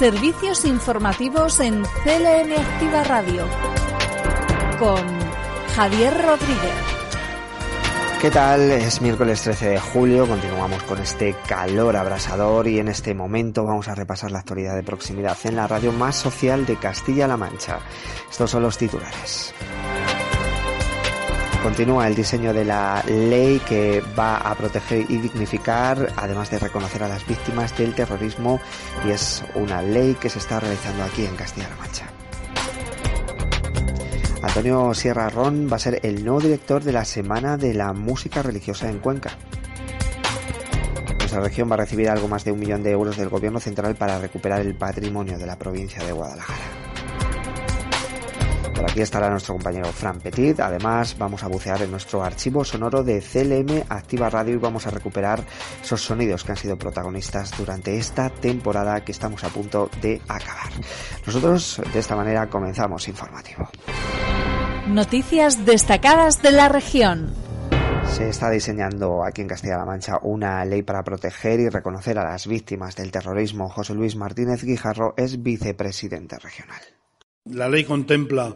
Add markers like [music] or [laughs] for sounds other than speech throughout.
Servicios informativos en CLM Activa Radio con Javier Rodríguez. ¿Qué tal? Es miércoles 13 de julio, continuamos con este calor abrasador y en este momento vamos a repasar la actualidad de proximidad en la radio más social de Castilla-La Mancha. Estos son los titulares. Continúa el diseño de la ley que va a proteger y dignificar, además de reconocer a las víctimas del terrorismo, y es una ley que se está realizando aquí en Castilla-La Mancha. Antonio Sierra Ron va a ser el nuevo director de la Semana de la Música Religiosa en Cuenca. Nuestra región va a recibir algo más de un millón de euros del Gobierno Central para recuperar el patrimonio de la provincia de Guadalajara. Por aquí estará nuestro compañero Fran Petit. Además, vamos a bucear en nuestro archivo sonoro de CLM Activa Radio y vamos a recuperar esos sonidos que han sido protagonistas durante esta temporada que estamos a punto de acabar. Nosotros de esta manera comenzamos informativo. Noticias destacadas de la región. Se está diseñando aquí en Castilla-La Mancha una ley para proteger y reconocer a las víctimas del terrorismo. José Luis Martínez Guijarro es vicepresidente regional. La ley contempla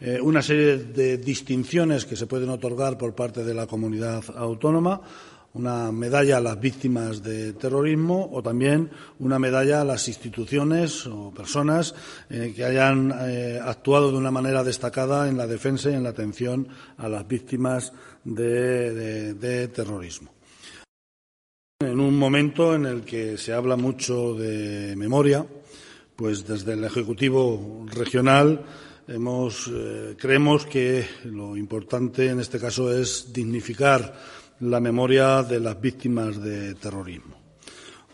eh, una serie de distinciones que se pueden otorgar por parte de la comunidad autónoma, una medalla a las víctimas de terrorismo o también una medalla a las instituciones o personas eh, que hayan eh, actuado de una manera destacada en la defensa y en la atención a las víctimas de terrorismo. En un momento en el que se habla mucho de memoria, pues desde el Ejecutivo regional eh, creemos que lo importante en este caso es dignificar la memoria de las víctimas de terrorismo.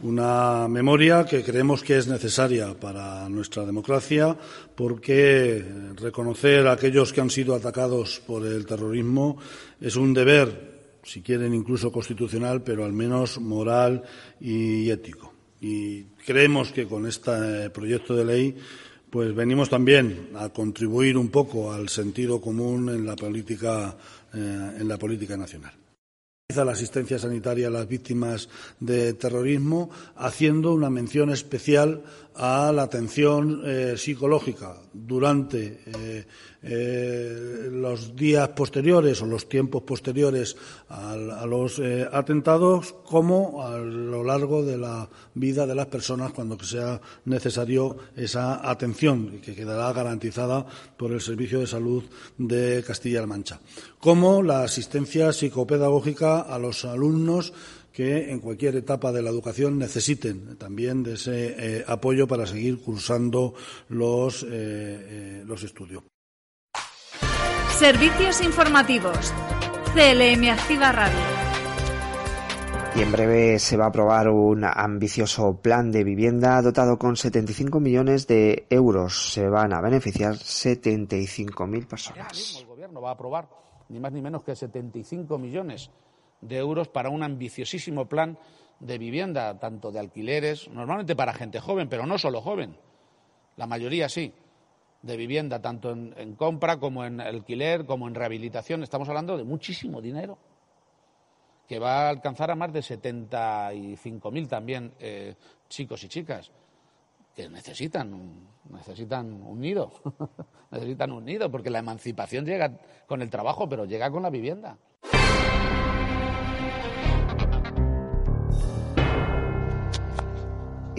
Una memoria que creemos que es necesaria para nuestra democracia porque reconocer a aquellos que han sido atacados por el terrorismo es un deber, si quieren incluso constitucional, pero al menos moral y ético. Y creemos que con este proyecto de ley pues venimos también a contribuir un poco al sentido común en la política, eh, en la política nacional. La asistencia sanitaria a las víctimas de terrorismo, haciendo una mención especial a la atención eh, psicológica durante eh, eh, los días posteriores o los tiempos posteriores a, los atentados, como a lo largo de la vida de las personas cuando sea necesario esa atención que quedará garantizada por el Servicio de Salud de Castilla-La Mancha, como la asistencia psicopedagógica a los alumnos que en cualquier etapa de la educación necesiten también de ese eh, apoyo para seguir cursando los, eh, eh, los estudios. Servicios informativos. CLM Activa Radio. Y en breve se va a aprobar un ambicioso plan de vivienda dotado con 75 millones de euros. Se van a beneficiar 75.000 personas. el gobierno va a aprobar ni más ni menos que 75 millones de euros para un ambiciosísimo plan de vivienda, tanto de alquileres, normalmente para gente joven, pero no solo joven, la mayoría sí, de vivienda, tanto en, compra como en alquiler, como en rehabilitación. Estamos hablando de muchísimo dinero que va a alcanzar a más de 75.000 también eh, chicos y chicas que necesitan, necesitan un nido, [laughs] necesitan un nido, porque la emancipación llega con el trabajo, pero llega con la vivienda.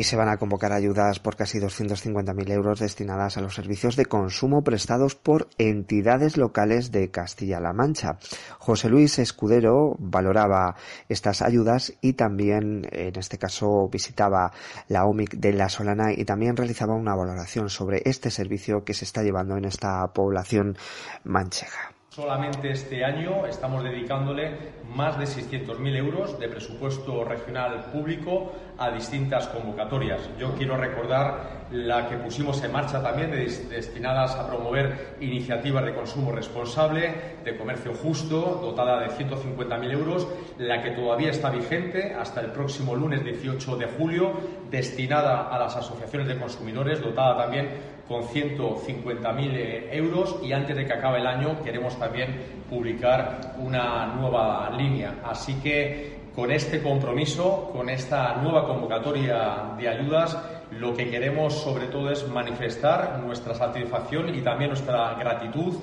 Y se van a convocar ayudas por casi 250.000 euros destinadas a los servicios de consumo prestados por entidades locales de Castilla-La Mancha. José Luis Escudero valoraba estas ayudas y también, en este caso, visitaba la OMIC de La Solana y también realizaba una valoración sobre este servicio que se está llevando en esta población manchega. Solamente este año estamos dedicándole más de 600.000 euros de presupuesto regional público a distintas convocatorias. Yo quiero recordar la que pusimos en marcha también destinadas a promover iniciativas de consumo responsable, de comercio justo, dotada de 150.000 euros, la que todavía está vigente hasta el próximo lunes 18 de julio, destinada a las asociaciones de consumidores, dotada también con 150.000 eh, euros y antes de que acabe el año queremos también publicar una nueva línea. Así que con este compromiso, con esta nueva convocatoria de ayudas, lo que queremos sobre todo es manifestar nuestra satisfacción y también nuestra gratitud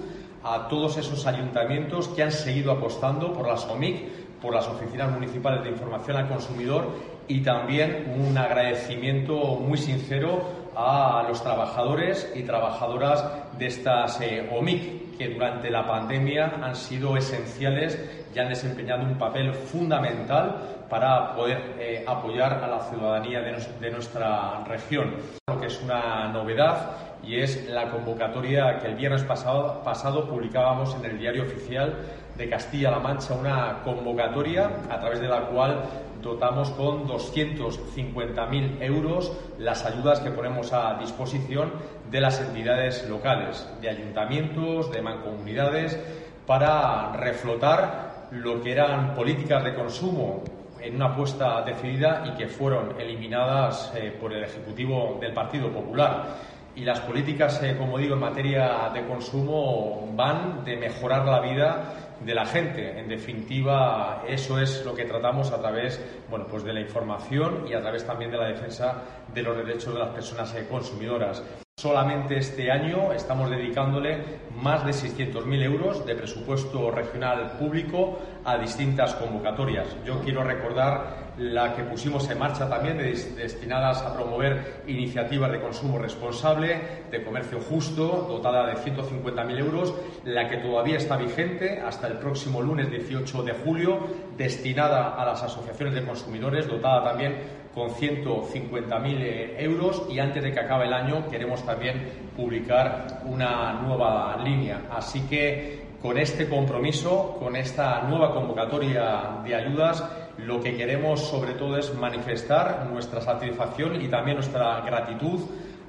a todos esos ayuntamientos que han seguido apostando por las OMIC, por las oficinas municipales de información al consumidor y también un agradecimiento muy sincero a los trabajadores y trabajadoras de estas eh, OMIC, que durante la pandemia han sido esenciales y han desempeñado un papel fundamental para poder eh, apoyar a la ciudadanía de, nuestra región. Lo que es una novedad y es la convocatoria que el viernes pasado, publicábamos en el diario oficial de Castilla-La Mancha, una convocatoria a través de la cual dotamos con 250.000 euros las ayudas que ponemos a disposición de las entidades locales, de ayuntamientos, de mancomunidades, para reflotar lo que eran políticas de consumo en una apuesta decidida y que fueron eliminadas eh, por el Ejecutivo del Partido Popular. Y las políticas, eh, como digo, en materia de consumo van de mejorar la vida de la gente. En definitiva, eso es lo que tratamos a través bueno, pues de la información y a través también de la defensa de los derechos de las personas eh, consumidoras. Solamente este año estamos dedicándole más de 600.000 euros de presupuesto regional público a distintas convocatorias. Yo quiero recordar la que pusimos en marcha también destinadas a promover iniciativas de consumo responsable, de comercio justo, dotada de 150.000 euros, la que todavía está vigente hasta el próximo lunes 18 de julio, destinada a las asociaciones de consumidores, dotada también con 150.000 eh, euros y antes de que acabe el año queremos también publicar una nueva línea. Así que con este compromiso, con esta nueva convocatoria de ayudas, lo que queremos sobre todo es manifestar nuestra satisfacción y también nuestra gratitud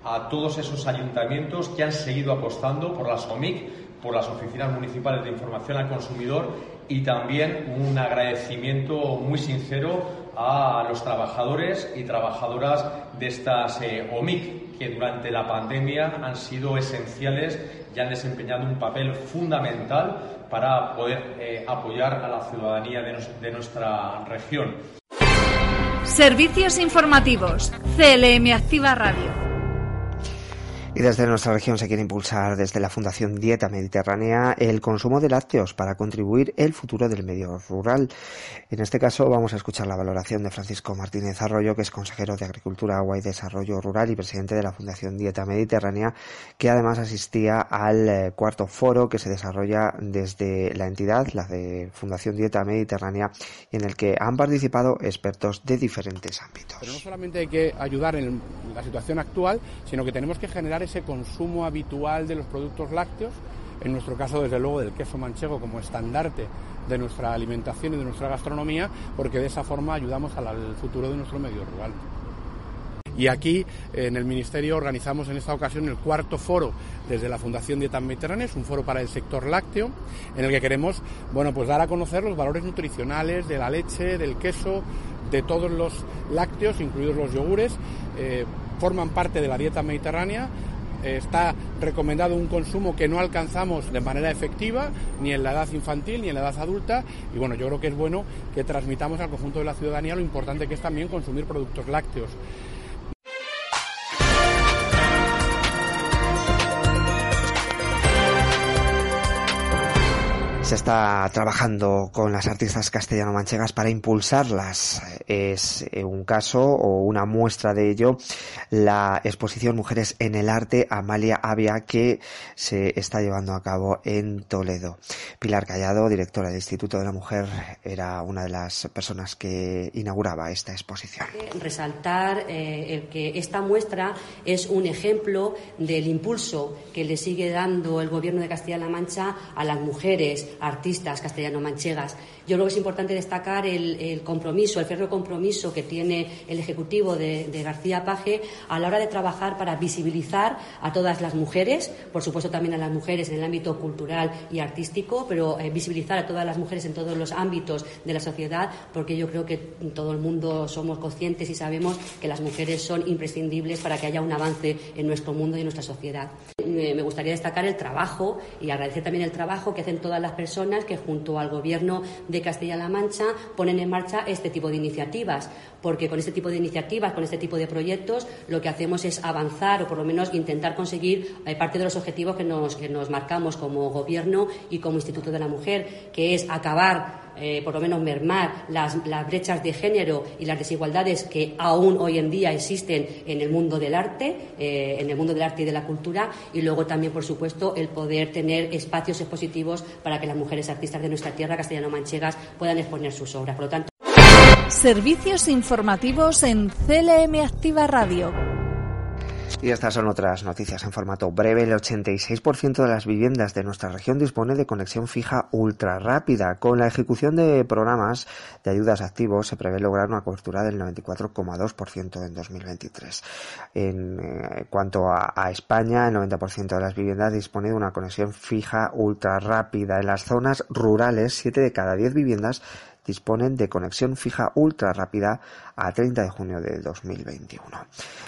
a todos esos ayuntamientos que han seguido apostando por las OMIC, por las oficinas municipales de información al consumidor y también un agradecimiento muy sincero a los trabajadores y trabajadoras de estas eh, OMIC, que durante la pandemia han sido esenciales y han desempeñado un papel fundamental para poder eh, apoyar a la ciudadanía de nuestra región. Servicios informativos. CLM Activa Radio. Y desde nuestra región se quiere impulsar desde la Fundación Dieta Mediterránea el consumo de lácteos para contribuir el futuro del medio rural. En este caso vamos a escuchar la valoración de Francisco Martínez Arroyo, que es consejero de Agricultura, Agua y Desarrollo Rural y presidente de la Fundación Dieta Mediterránea, que además asistía al eh, cuarto foro que se desarrolla desde la entidad, la de Fundación Dieta Mediterránea, en el que han participado expertos de diferentes ámbitos. Pero no solamente hay que ayudar en la situación actual, sino que tenemos que generar ese consumo habitual de los productos lácteos, en nuestro caso desde luego del queso manchego como estandarte de nuestra alimentación y de nuestra gastronomía, porque de esa forma ayudamos al futuro de nuestro medio rural. Y aquí en el Ministerio organizamos en esta ocasión el cuarto foro desde la Fundación Dieta Mediterránea, es un foro para el sector lácteo, en el que queremos bueno, pues dar a conocer los valores nutricionales de la leche, del queso, de todos los lácteos, incluidos los yogures, eh, forman parte de la dieta mediterránea, está recomendado un consumo que no alcanzamos de manera efectiva ni en la edad infantil ni en la edad adulta y bueno, yo creo que es bueno que transmitamos al conjunto de la ciudadanía lo importante que es también consumir productos lácteos. Se está trabajando con las artistas castellano-manchegas para impulsarlas. Es eh, un caso o una muestra de ello la exposición Mujeres en el Arte Amalia Avia que se está llevando a cabo en Toledo. Pilar Callado, directora del Instituto de la Mujer, era una de las personas que inauguraba esta exposición. Resaltar eh, el que esta muestra es un ejemplo del impulso que le sigue dando el Gobierno de Castilla-La Mancha a las mujeres artistas castellano-manchegas. Yo creo que es importante destacar el, compromiso, el férreo compromiso que tiene el Ejecutivo de, de García Paje a la hora de trabajar para visibilizar a todas las mujeres, por supuesto también a las mujeres en el ámbito cultural y artístico, pero eh, visibilizar a todas las mujeres en todos los ámbitos de la sociedad, porque yo creo que todo el mundo somos conscientes y sabemos que las mujeres son imprescindibles para que haya un avance en nuestro mundo y en nuestra sociedad. Me gustaría destacar el trabajo y agradecer también el trabajo que hacen todas las personas que junto al Gobierno de Castilla-La Mancha ponen en marcha este tipo de iniciativas, porque con este tipo de iniciativas, con este tipo de proyectos, lo que hacemos es avanzar o por lo menos intentar conseguir eh, parte de los objetivos que nos, que nos marcamos como Gobierno y como Instituto de la Mujer, que es acabar eh, por lo menos mermar las, brechas de género y las desigualdades que aún hoy en día existen en el mundo del arte, eh, en el mundo del arte y de la cultura, y luego también, por supuesto, el poder tener espacios expositivos para que las mujeres artistas de nuestra tierra castellano-manchegas puedan exponer sus obras. Por lo tanto, Servicios informativos en CLM Activa Radio. Y estas son otras noticias en formato breve. El 86% de las viviendas de nuestra región dispone de conexión fija ultra rápida. Con la ejecución de programas de ayudas activos se prevé lograr una cobertura del 94,2% en 2023. En eh, cuanto a, a, España, el 90% de las viviendas dispone de una conexión fija ultra rápida. En las zonas rurales, 7 de cada 10 viviendas disponen de conexión fija ultra rápida a 30 de junio de 2021.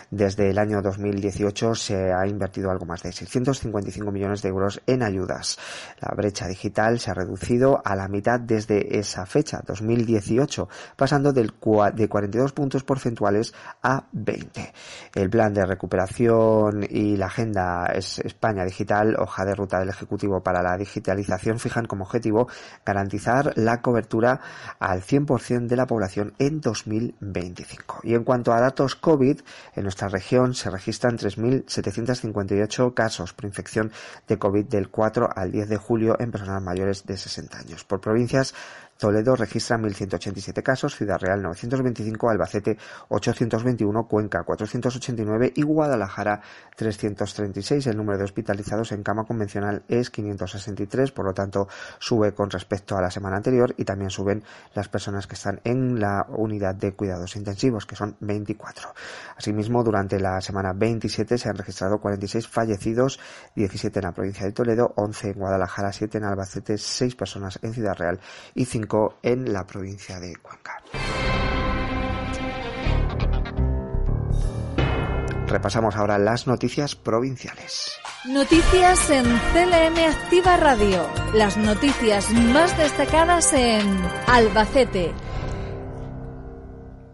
Desde el año 2018 se ha invertido algo más de 655 millones de euros en ayudas. La brecha digital se ha reducido a la mitad desde esa fecha, 2018, pasando del de 42 puntos porcentuales a 20. El plan de recuperación y la agenda España Digital, hoja de ruta del Ejecutivo para la digitalización, fijan como objetivo garantizar la cobertura al 100% de la población en 2025. Y en cuanto a datos COVID, en nuestra región se registran 3.758 casos por infección de COVID del 4 al 10 de julio en personas mayores de 60 años. Por provincias, Toledo registra 1.187 casos, Ciudad Real 925, Albacete 821, Cuenca 489 y Guadalajara 336. El número de hospitalizados en cama convencional es 563, por lo tanto sube con respecto a la semana anterior y también suben las personas que están en la unidad de cuidados intensivos, que son 24. Asimismo, durante la semana 27 se han registrado 46 fallecidos, 17 en la provincia de Toledo, 11 en Guadalajara, 7 en Albacete, 6 personas en Ciudad Real y 5 en la provincia de Cuenca. Repasamos ahora las noticias provinciales. Noticias en CLM Activa Radio. Las noticias más destacadas en Albacete,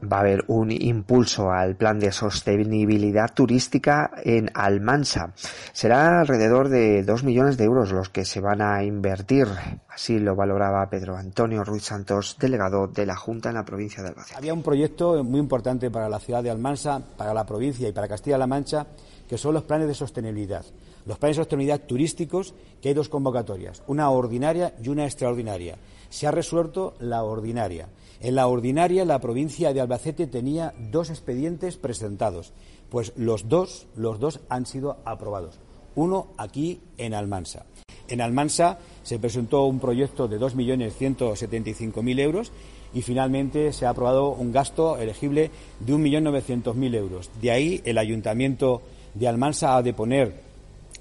va a haber un impulso al plan de sostenibilidad turística en Almansa. Será alrededor de dos millones de euros los que se van a invertir. Así lo valoraba Pedro Antonio Ruiz Santos, delegado de la Junta en la provincia de Albacete. Había un proyecto muy importante para la ciudad de Almansa, para la provincia y para Castilla-La Mancha, que son los planes de sostenibilidad. Los planes de sostenibilidad turísticos, que hay dos convocatorias, una ordinaria y una extraordinaria. Se ha resuelto la ordinaria. En la ordinaria, la provincia de Albacete tenía dos expedientes presentados, pues los dos, los dos han sido aprobados. Uno aquí en Almansa. En Almansa se presentó un proyecto de 2.175.000 euros y finalmente se ha aprobado un gasto elegible de 1.900.000 euros. De ahí el ayuntamiento de Almansa ha de poner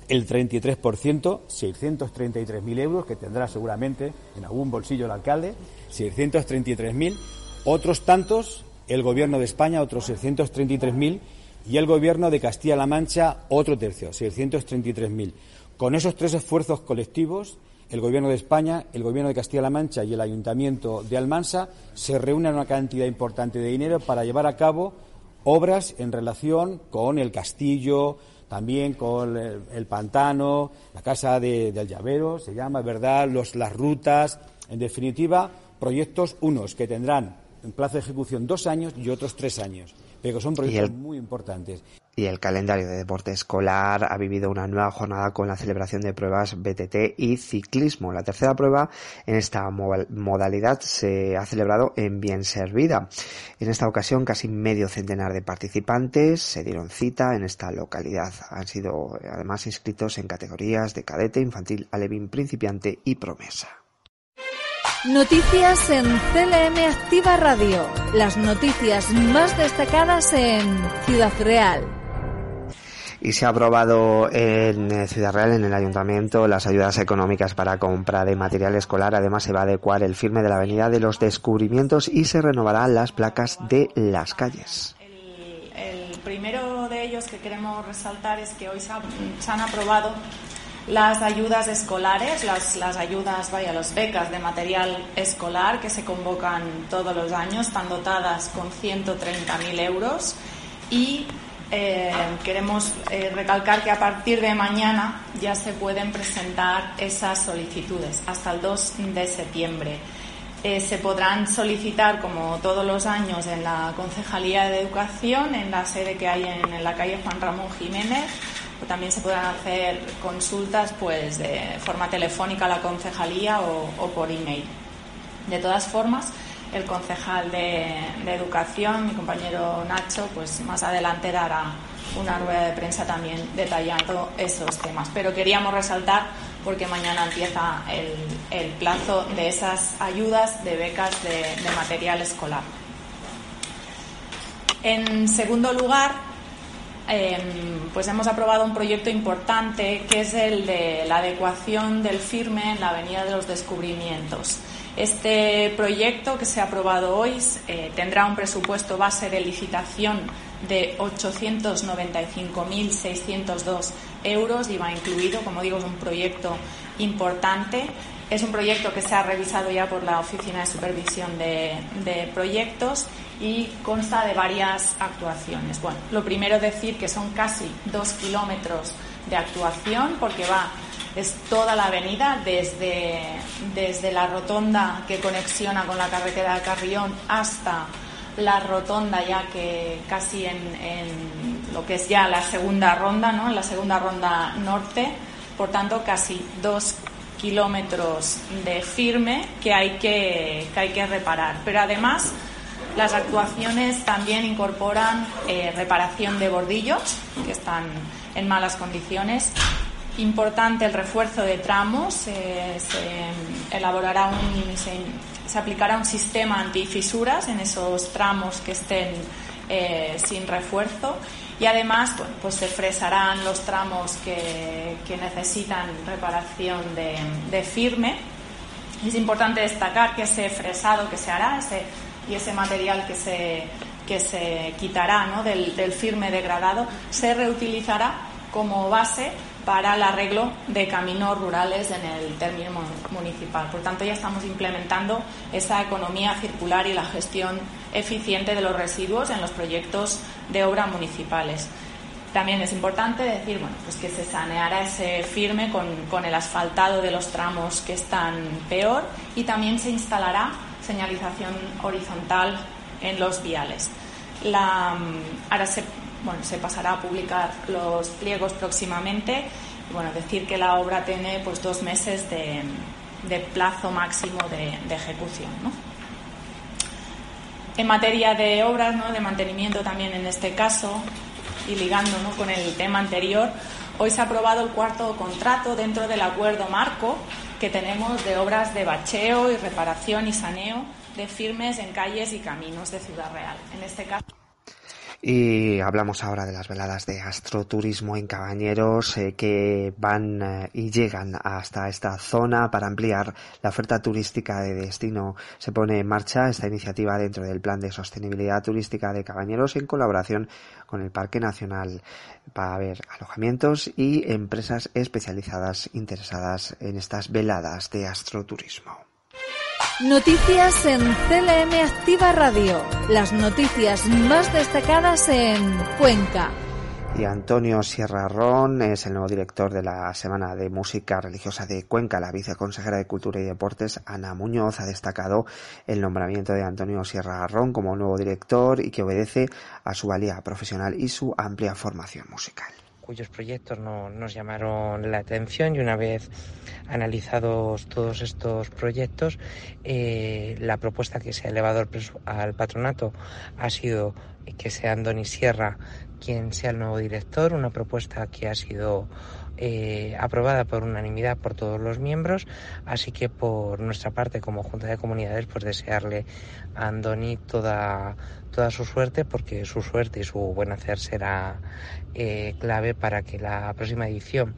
el 33%, 633.000 euros, que tendrá seguramente en algún bolsillo el alcalde, 633.000, otros tantos, el Gobierno de España, otros 633.000, y el Gobierno de Castilla-La Mancha, otro tercio, 633.000. Con esos tres esfuerzos colectivos, el Gobierno de España, el Gobierno de Castilla-La Mancha y el Ayuntamiento de Almansa se reúnen una cantidad importante de dinero para llevar a cabo obras en relación con el castillo, también con el, pantano, la casa de, del llavero, se llama, ¿verdad? Los, las rutas, en definitiva, proyectos unos que tendrán en plazo de ejecución dos años y otros tres años, pero son proyectos muy importantes y el calendario de deporte escolar ha vivido una nueva jornada con la celebración de pruebas BTT y ciclismo. La tercera prueba en esta modalidad se ha celebrado en Bien Servida. En esta ocasión casi medio centenar de participantes se dieron cita en esta localidad. Han sido además inscritos en categorías de cadete, infantil, alevín, principiante y promesa. Noticias en CLM Activa Radio. Las noticias más destacadas en Ciudad Real. Y se ha aprobado en Ciudad Real, en el Ayuntamiento, las ayudas económicas para compra de material escolar. Además, se va a adecuar el firme de la Avenida de los Descubrimientos y se renovarán las placas de las calles. El, primero de ellos que queremos resaltar es que hoy se han aprobado las ayudas escolares, las, ayudas, vaya, las becas de material escolar que se convocan todos los años, están dotadas con 130.000 euros y eh, queremos eh, recalcar que a partir de mañana ya se pueden presentar esas solicitudes hasta el 2 de septiembre. Eh, se podrán solicitar, como todos los años, en la Concejalía de Educación, en la sede que hay en la calle Juan Ramón Jiménez también se podrán hacer consultas pues de forma telefónica a la concejalía o, por email. De todas formas, el concejal de, Educación, mi compañero Nacho, pues más adelante dará una rueda de prensa también detallando esos temas. Pero queríamos resaltar porque mañana empieza el, plazo de esas ayudas de becas de material escolar. En segundo lugar, Em, pues hemos aprobado un proyecto importante que es el de la adecuación del firme en la Avenida de los Descubrimientos. Este proyecto que se ha aprobado hoy eh, tendrá un presupuesto base de licitación de 895.602 euros y va incluido, como digo, es un proyecto importante. Es un proyecto que se ha revisado ya por la Oficina de Supervisión de Proyectos y consta de varias actuaciones. Bueno, lo primero decir que son casi dos kilómetros de actuación porque va es toda la avenida desde, desde la rotonda que conexiona con la carretera de Carrión hasta la rotonda ya que casi en, en, lo que es ya la segunda ronda, ¿no? en la segunda ronda norte, por tanto casi dos kilómetros de firme que hay que, que hay que reparar. Pero además las actuaciones también incorporan eh, reparación de bordillos que están en malas condiciones. Importante el refuerzo de tramos. Eh, se aplicará un sistema antifisuras en esos tramos que estén eh, sin refuerzo y además pues se fresarán los tramos que, necesitan reparación de, de, firme. Es importante destacar que ese fresado que se hará, ese y ese material que se, que se quitará ¿no? del, firme degradado se reutilizará como base para el arreglo de caminos rurales en el término municipal. Por tanto, ya estamos implementando esa economía circular y la gestión eficiente de los residuos en los proyectos de obra municipales. También es importante decir bueno, pues que se saneará ese firme con, con el asfaltado de los tramos que están peor y también se instalará señalización horizontal en los viales. Mm, ahora se, bueno, se pasará a publicar los pliegos próximamente. bueno, decir que la obra tiene pues dos meses de, plazo máximo de, ejecución. En materia de obras, ¿no? de mantenimiento también en este caso, y ligando con el tema anterior, hoy se ha aprobado el cuarto contrato dentro del acuerdo marco que tenemos de obras de bacheo y reparación y saneo de firmes en calles y caminos de Ciudad Real. En este caso. Y hablamos ahora de las veladas de astroturismo en Cabañeros eh, que van eh, y llegan hasta esta zona para ampliar la oferta turística de destino. Se pone en marcha esta iniciativa dentro del Plan de Sostenibilidad Turística de Cabañeros en colaboración con el Parque Nacional para haber alojamientos y empresas especializadas interesadas en estas veladas de astroturismo. Noticias en CLM Activa Radio. Las noticias más destacadas en Cuenca. Y Antonio Sierra Ron es el nuevo director de la Semana de Música Religiosa de Cuenca. La viceconsejera de Cultura y Deportes, Ana Muñoz, ha destacado el nombramiento de Antonio Sierra Ron como nuevo director y que obedece a su valía profesional y su amplia formación musical cuyos proyectos no, nos llamaron la atención y una vez analizados todos estos proyectos, eh, la propuesta que se ha elevado al, patronato ha sido que sea Andoni Sierra quien sea el nuevo director, una propuesta que ha sido eh, aprobada por unanimidad por todos los miembros, así que por nuestra parte como Junta de Comunidades pues desearle a Andoni toda, toda su suerte porque su suerte y su buen hacer será eh, clave para que la próxima edición,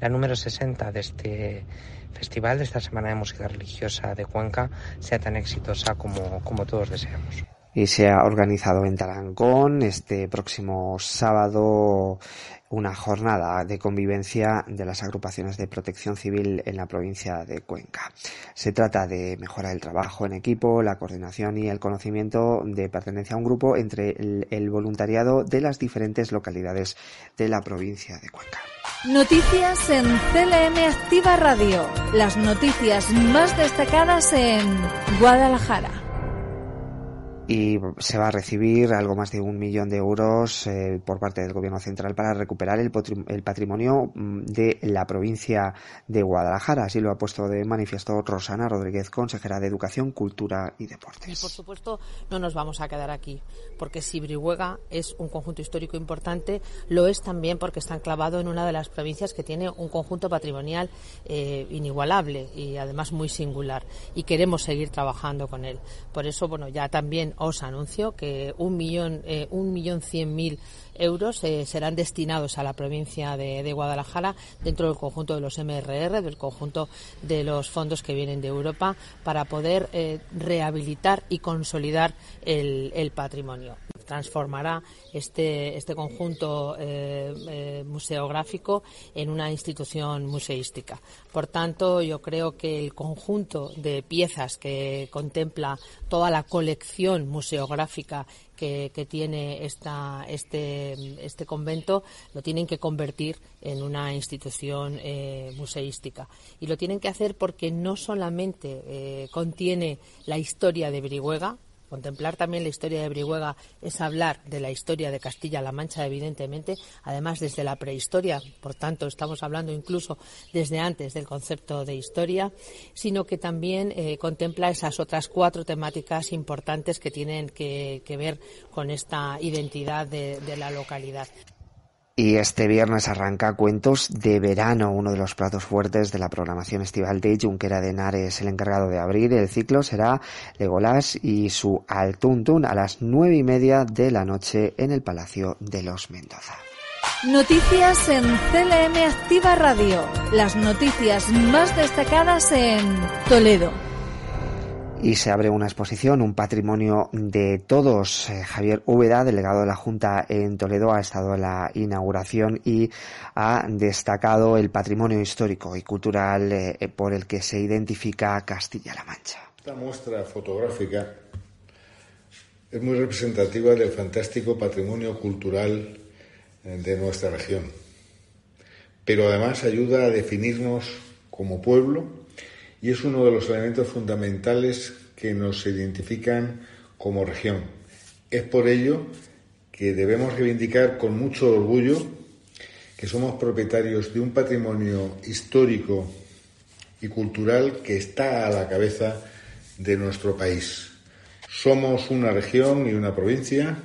la número 60 de este festival, de esta Semana de Música Religiosa de Cuenca, sea tan exitosa como, como todos deseamos. Y se ha organizado en Tarancón este próximo sábado una jornada de convivencia de las agrupaciones de protección civil en la provincia de Cuenca. Se trata de mejorar el trabajo en equipo, la coordinación y el conocimiento de pertenencia a un grupo entre el, voluntariado de las diferentes localidades de la provincia de Cuenca. Noticias en CLM Activa Radio. Las noticias más destacadas en Guadalajara y se va a recibir algo más de un millón de euros eh, por parte del Gobierno Central para recuperar el, patrimonio mm, de la provincia de Guadalajara. Así lo ha puesto de manifiesto Rosana Rodríguez, consejera de Educación, Cultura y Deportes. Por supuesto no nos vamos a quedar aquí, porque si Brihuega es un conjunto histórico importante, lo es también porque está enclavado en una de las provincias que tiene un conjunto patrimonial eh, inigualable y además muy singular. Y queremos seguir trabajando con él. Por eso, bueno, ya también os anuncio que un millón, eh, un millón cien mil euros eh, serán destinados a la provincia de, Guadalajara dentro del conjunto de los MRR, del conjunto de los fondos que vienen de Europa, para poder eh, rehabilitar y consolidar el, patrimonio. Transformará este, este conjunto museográfico en una institución museística. Por tanto, yo creo que el conjunto de piezas que contempla toda la colección museográfica que, tiene esta, este, este convento lo tienen que convertir en una institución eh, museística. Y lo tienen que hacer porque no solamente eh, contiene la historia de Brihuega, Contemplar también la historia de Brihuega es hablar de la historia de Castilla-La Mancha, evidentemente, además desde la prehistoria, por tanto estamos hablando incluso desde antes del concepto de historia, sino que también eh, contempla esas otras cuatro temáticas importantes que tienen que, ver con esta identidad de la localidad. Y este viernes arranca Cuentos de Verano, uno de los platos fuertes de la programación estival de Junquera de Henares. El encargado de abrir el ciclo será Legolas y su Altuntun a las nueve y media de la noche en el Palacio de los Mendoza. Noticias en CLM Activa Radio. Las noticias más destacadas en Toledo y se abre una exposición, un patrimonio de todos. Eh, Javier Úbeda, delegado de la Junta en Toledo, ha estado en la inauguración y ha destacado el patrimonio histórico y cultural eh, por el que se identifica Castilla-La Mancha. Esta muestra fotográfica es muy representativa del fantástico patrimonio cultural eh, de nuestra región, pero además ayuda a definirnos como pueblo y es uno de los elementos fundamentales que nos identifican como región. Es por ello que debemos reivindicar con mucho orgullo que somos propietarios de un patrimonio histórico y cultural que está a la cabeza de nuestro país. Somos una región y una provincia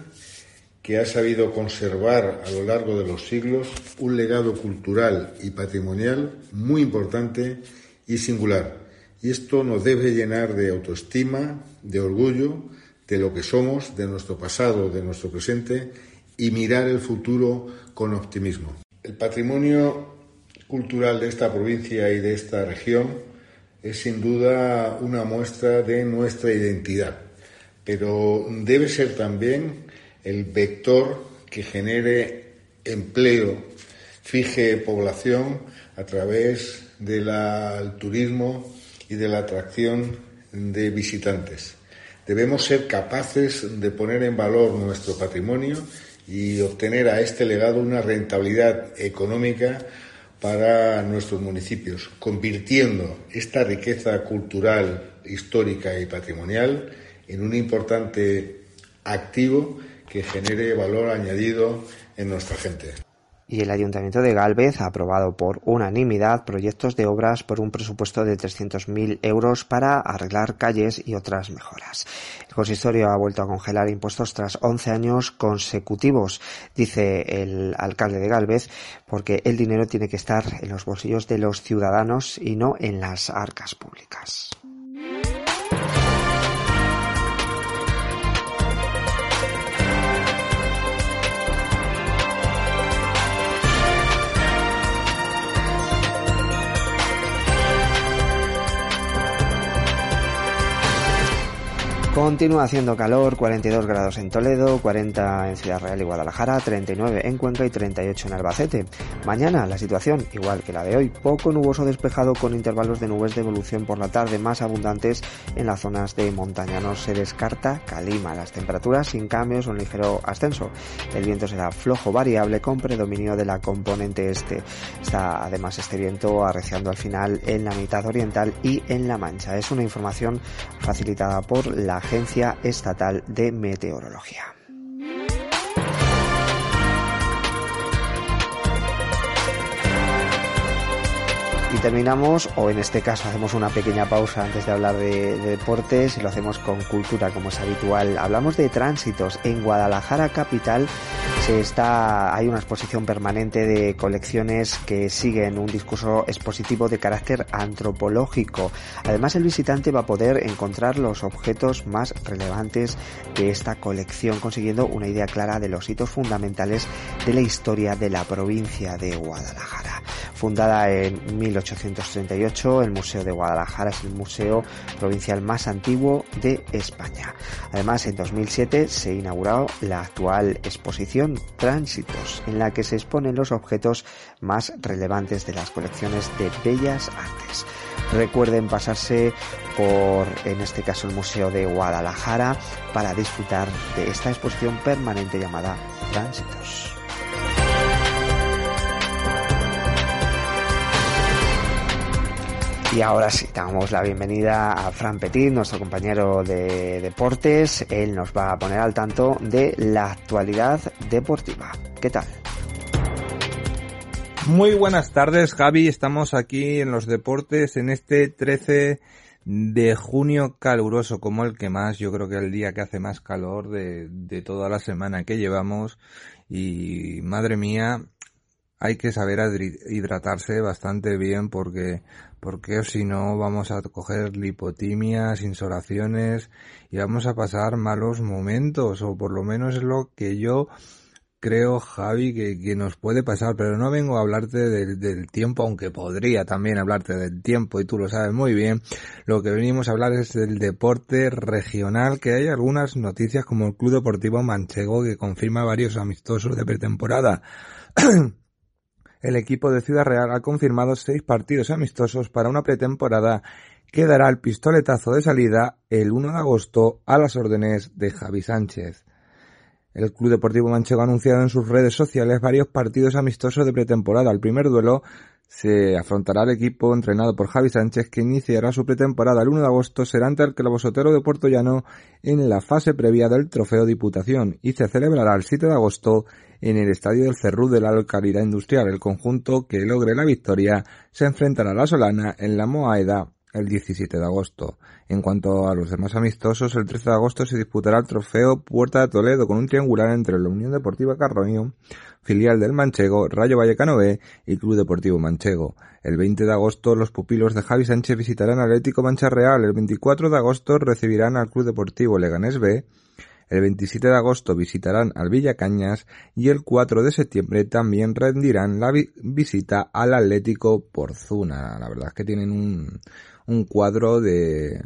que ha sabido conservar a lo largo de los siglos un legado cultural y patrimonial muy importante y singular y esto nos debe llenar de autoestima, de orgullo, de lo que somos, de nuestro pasado, de nuestro presente y mirar el futuro con optimismo. El patrimonio cultural de esta provincia y de esta región es sin duda una muestra de nuestra identidad, pero debe ser también el vector que genere empleo, fije población a través del turismo y de la atracción de visitantes. Debemos ser capaces de poner en valor nuestro patrimonio y obtener a este legado una rentabilidad económica para nuestros municipios, convirtiendo esta riqueza cultural, histórica y patrimonial en un importante activo que genere valor añadido en nuestra gente. Y el Ayuntamiento de Galvez ha aprobado por unanimidad proyectos de obras por un presupuesto de 300.000 euros para arreglar calles y otras mejoras. El consistorio ha vuelto a congelar impuestos tras 11 años consecutivos, dice el alcalde de Galvez, porque el dinero tiene que estar en los bolsillos de los ciudadanos y no en las arcas públicas. Continúa haciendo calor, 42 grados en Toledo, 40 en Ciudad Real y Guadalajara, 39 en Cuenca y 38 en Albacete. Mañana la situación, igual que la de hoy, poco nuboso despejado con intervalos de nubes de evolución por la tarde más abundantes en las zonas de montaña. No se descarta calima, las temperaturas sin cambios o un ligero ascenso. El viento será flojo variable con predominio de la componente este. Está además este viento arreciando al final en la mitad oriental y en la mancha. Es una información facilitada por la Agencia Estatal de Meteorología. Y terminamos, o en este caso hacemos una pequeña pausa antes de hablar de, de, deportes y lo hacemos con cultura como es habitual. Hablamos de tránsitos. En Guadalajara capital se está, hay una exposición permanente de colecciones que siguen un discurso expositivo de carácter antropológico. Además el visitante va a poder encontrar los objetos más relevantes de esta colección consiguiendo una idea clara de los hitos fundamentales de la historia de la provincia de Guadalajara. Fundada en 1838, el Museo de Guadalajara es el museo provincial más antiguo de España. Además, en 2007 se inauguró la actual exposición Tránsitos, en la que se exponen los objetos más relevantes de las colecciones de bellas artes. Recuerden pasarse por, en este caso, el Museo de Guadalajara para disfrutar de esta exposición permanente llamada Tránsitos. Y ahora sí, damos la bienvenida a Fran Petit, nuestro compañero de deportes. Él nos va a poner al tanto de la actualidad deportiva. ¿Qué tal? Muy buenas tardes, Javi. Estamos aquí en los deportes en este 13 de junio caluroso, como el que más, yo creo que el día que hace más calor de, de toda la semana que llevamos. Y madre mía, hay que saber hidratarse bastante bien porque porque si no vamos a coger lipotimias, insolaciones y vamos a pasar malos momentos o por lo menos es lo que yo creo Javi que, nos puede pasar. Pero no vengo a hablarte del, del tiempo aunque podría también hablarte del tiempo y tú lo sabes muy bien. Lo que venimos a hablar es del deporte regional que hay algunas noticias como el Club Deportivo Manchego que confirma varios amistosos de pretemporada [clears throat] el equipo de Ciudad Real ha confirmado seis partidos amistosos para una pretemporada que dará el pistoletazo de salida el 1 de agosto a las órdenes de Javi Sánchez. El Club Deportivo Manchego ha anunciado en sus redes sociales varios partidos amistosos de pretemporada. El primer duelo se afrontará el equipo entrenado por Javi Sánchez que iniciará su pretemporada el 1 de agosto será ante el Clavosotero de Puerto Llano en la fase previa del Trofeo Diputación y se celebrará el 7 de agosto en el estadio del Cerrú de la localidad industrial. El conjunto que logre la victoria se enfrentará a la Solana en la Moaeda el 17 de agosto. En cuanto a los demás amistosos, el 13 de agosto se disputará el trofeo Puerta de Toledo con un triangular entre la Unión Deportiva Carroño, filial del Manchego, Rayo Vallecano B y Club Deportivo Manchego. El 20 de agosto los pupilos de Javi Sánchez visitarán Atlético Mancha Real. El 24 de agosto recibirán al Club Deportivo Leganés B el 27 de agosto visitarán al Villacañas y el 4 de septiembre también rendirán la visita al Atlético Porzuna. La verdad es que tienen un, un cuadro de,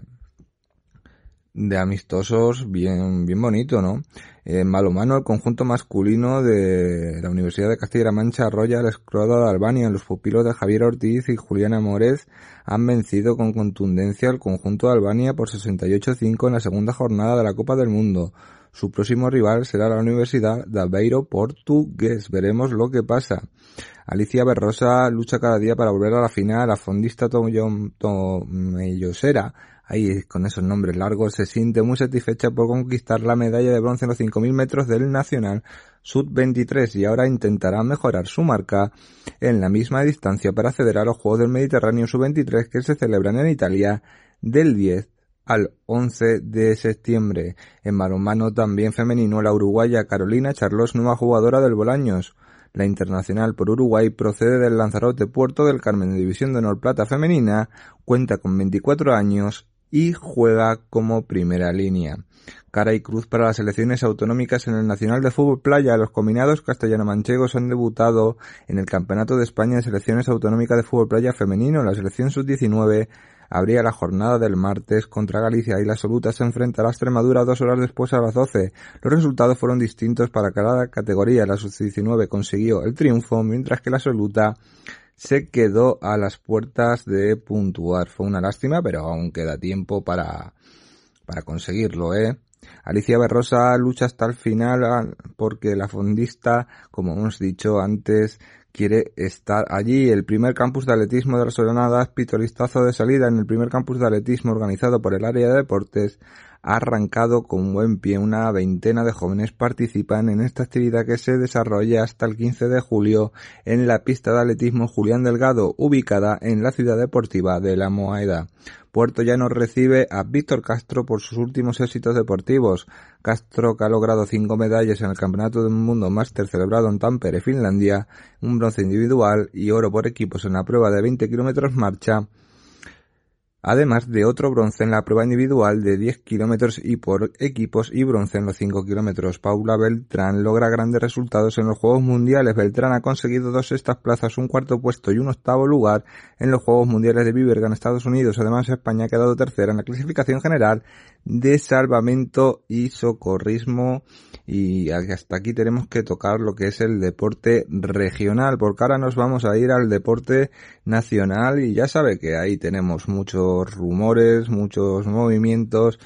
de amistosos bien, bien bonito, ¿no? En Malomano, el conjunto masculino de la Universidad de Castilla-La Mancha arrolla la escuadra de Albania. Los pupilos de Javier Ortiz y Juliana Mórez han vencido con contundencia al conjunto de Albania por 68-5 en la segunda jornada de la Copa del Mundo. Su próximo rival será la Universidad de Aveiro Portugués. Veremos lo que pasa. Alicia Berrosa lucha cada día para volver a la final. La fondista Tomellosera ahí con esos nombres largos, se siente muy satisfecha por conquistar la medalla de bronce en los 5.000 metros del Nacional Sud-23 y ahora intentará mejorar su marca en la misma distancia para acceder a los Juegos del Mediterráneo Sub-23 que se celebran en Italia del 10 al 11 de septiembre. En balonmano también femenino, la uruguaya Carolina Charlos, nueva jugadora del Bolaños. La internacional por Uruguay procede del Lanzarote Puerto del Carmen de División de Honor Plata Femenina, cuenta con 24 años y juega como primera línea. Cara y cruz para las elecciones autonómicas en el Nacional de Fútbol Playa. Los combinados castellano-manchegos han debutado en el Campeonato de España de Selecciones Autonómicas de Fútbol Playa Femenino. La selección sub-19 habría la jornada del martes contra Galicia y la absoluta se enfrenta a Extremadura dos horas después a las 12. Los resultados fueron distintos para cada categoría. La sub-19 consiguió el triunfo, mientras que la absoluta se quedó a las puertas de puntuar. Fue una lástima, pero aún queda tiempo para, para conseguirlo, ¿eh? Alicia Berrosa lucha hasta el final ah, porque la fondista, como hemos dicho antes, quiere estar allí. El primer campus de atletismo de las Solonadas, pitolistazo de salida en el primer campus de atletismo organizado por el área de deportes, ha arrancado con buen pie. Una veintena de jóvenes participan en esta actividad que se desarrolla hasta el 15 de julio en la pista de atletismo Julián Delgado, ubicada en la ciudad deportiva de La Moaeda. Puerto Llano recibe a Víctor Castro por sus últimos éxitos deportivos. Castro, que ha logrado cinco medallas en el Campeonato del Mundo Máster celebrado en Tampere, Finlandia, un bronce individual y oro por equipos en la prueba de 20 kilómetros marcha, además de otro bronce en la prueba individual de 10 kilómetros y por equipos y bronce en los 5 kilómetros. Paula Beltrán logra grandes resultados en los Juegos Mundiales. Beltrán ha conseguido dos estas plazas, un cuarto puesto y un octavo lugar en los Juegos Mundiales de Viverga Estados Unidos. Además, España ha quedado tercera en la clasificación general de salvamento y socorrismo y hasta aquí tenemos que tocar lo que es el deporte regional porque ahora nos vamos a ir al deporte nacional y ya sabe que ahí tenemos muchos rumores, muchos movimientos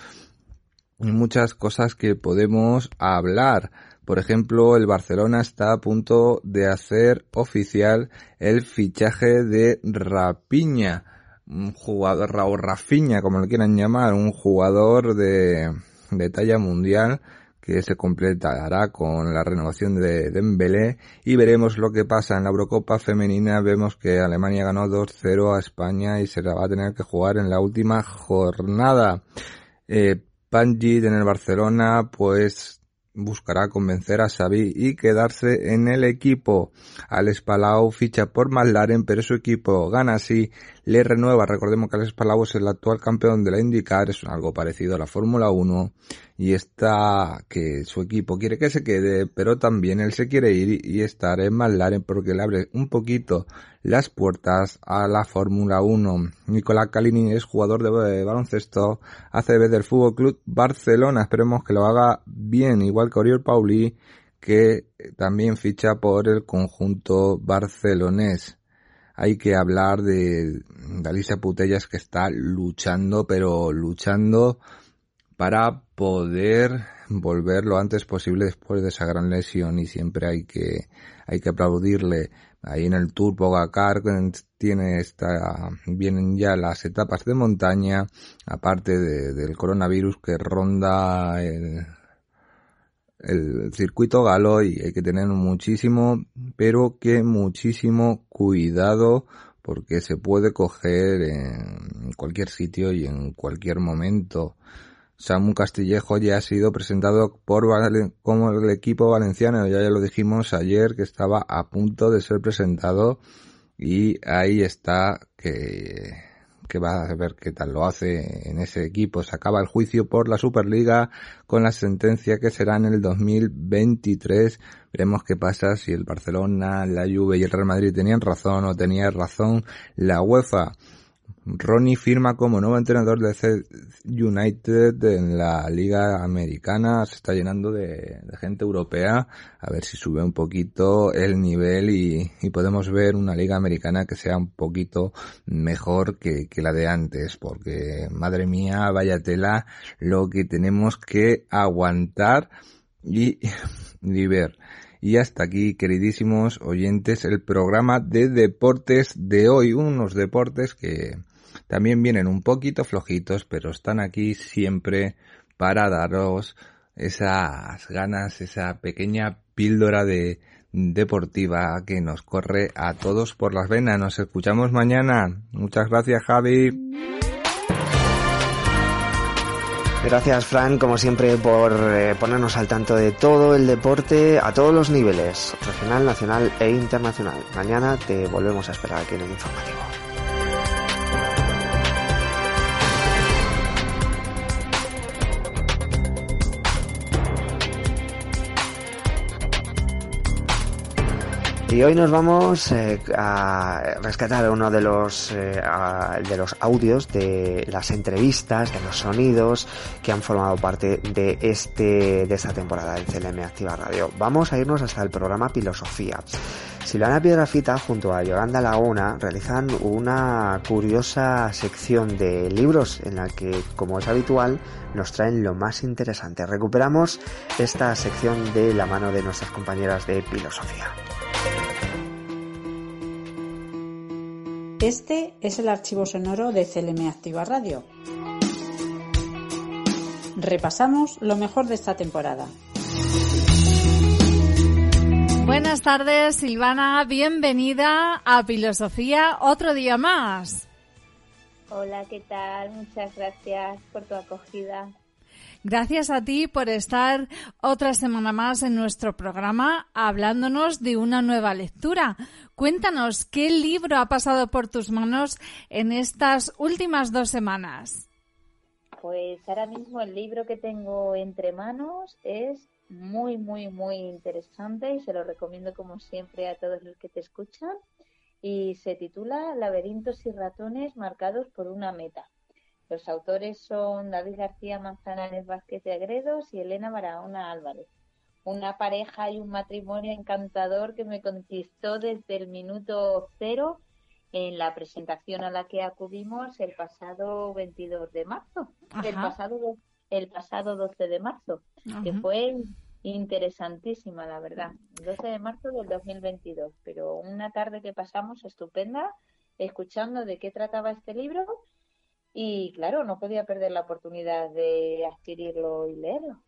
y muchas cosas que podemos hablar. Por ejemplo, el Barcelona está a punto de hacer oficial el fichaje de Rapiña un jugador, Rafiña, como lo quieran llamar, un jugador de, de talla mundial que se completará con la renovación de Dembélé y veremos lo que pasa en la Eurocopa femenina. Vemos que Alemania ganó 2-0 a España y se la va a tener que jugar en la última jornada. Eh, en el Barcelona, pues buscará convencer a Xavi y quedarse en el equipo. Alex Palau ficha por McLaren, pero su equipo gana así, le renueva. Recordemos que Alex Palau es el actual campeón de la IndyCar, es algo parecido a la Fórmula 1 y está que su equipo quiere que se quede, pero también él se quiere ir y estar en McLaren porque le abre un poquito las puertas a la Fórmula 1. Nicolás Calini es jugador de baloncesto ACB del Fútbol Club Barcelona. Esperemos que lo haga bien, igual que Oriol Pauli, que también ficha por el conjunto barcelonés. Hay que hablar de Dalisa Putellas que está luchando, pero luchando para poder volver lo antes posible después de esa gran lesión y siempre hay que hay que aplaudirle. Ahí en el Tour Pogacar tiene esta vienen ya las etapas de montaña aparte del coronavirus que ronda el, el circuito galo y hay que tener muchísimo pero que muchísimo cuidado porque se puede coger en cualquier sitio y en cualquier momento. Samu Castillejo ya ha sido presentado por como el equipo valenciano, ya, ya lo dijimos ayer que estaba a punto de ser presentado y ahí está que, que va a ver qué tal lo hace en ese equipo. Se acaba el juicio por la Superliga con la sentencia que será en el 2023. Veremos qué pasa si el Barcelona, la Juve y el Real Madrid tenían razón o tenía razón la UEFA. Ronnie firma como nuevo entrenador de C United en la liga americana. Se está llenando de, gente europea. A ver si sube un poquito el nivel y, podemos ver una liga americana que sea un poquito mejor que, la de antes. Porque, madre mía, vaya tela lo que tenemos que aguantar y, [laughs] y ver. Y hasta aquí, queridísimos oyentes, el programa de deportes de hoy. Unos deportes que, también vienen un poquito flojitos, pero están aquí siempre para daros esas ganas, esa pequeña píldora de deportiva que nos corre a todos por las venas. Nos escuchamos mañana. Muchas gracias, Javi. Gracias, Fran, como siempre, por eh, ponernos al tanto de todo el deporte a todos los niveles, regional, nacional e internacional. Mañana te volvemos a esperar aquí en el informativo. Y hoy nos vamos eh, a rescatar uno de los eh, de los audios de las entrevistas, de los sonidos que han formado parte de este de esta temporada del CLM Activa Radio. Vamos a irnos hasta el programa Filosofía. Silvana Piedrafita junto a Yolanda Laguna realizan una curiosa sección de libros en la que, como es habitual, nos traen lo más interesante. Recuperamos esta sección de la mano de nuestras compañeras de Filosofía. Este es el archivo sonoro de CLM Activa Radio. Repasamos lo mejor de esta temporada. Buenas tardes, Silvana. Bienvenida a Filosofía otro día más. Hola, ¿qué tal? Muchas gracias por tu acogida. Gracias a ti por estar otra semana más en nuestro programa hablándonos de una nueva lectura. Cuéntanos qué libro ha pasado por tus manos en estas últimas dos semanas. Pues ahora mismo el libro que tengo entre manos es muy, muy, muy interesante y se lo recomiendo como siempre a todos los que te escuchan y se titula Laberintos y ratones marcados por una meta. Los autores son David García Manzanares Vázquez de Agredos y Elena Barahona Álvarez. Una pareja y un matrimonio encantador que me conquistó desde el minuto cero en la presentación a la que acudimos el pasado 22 de marzo, el pasado, el pasado 12 de marzo, que fue interesantísima, la verdad. 12 de marzo del 2022, pero una tarde que pasamos estupenda escuchando de qué trataba este libro y claro, no podía perder la oportunidad de adquirirlo y leerlo.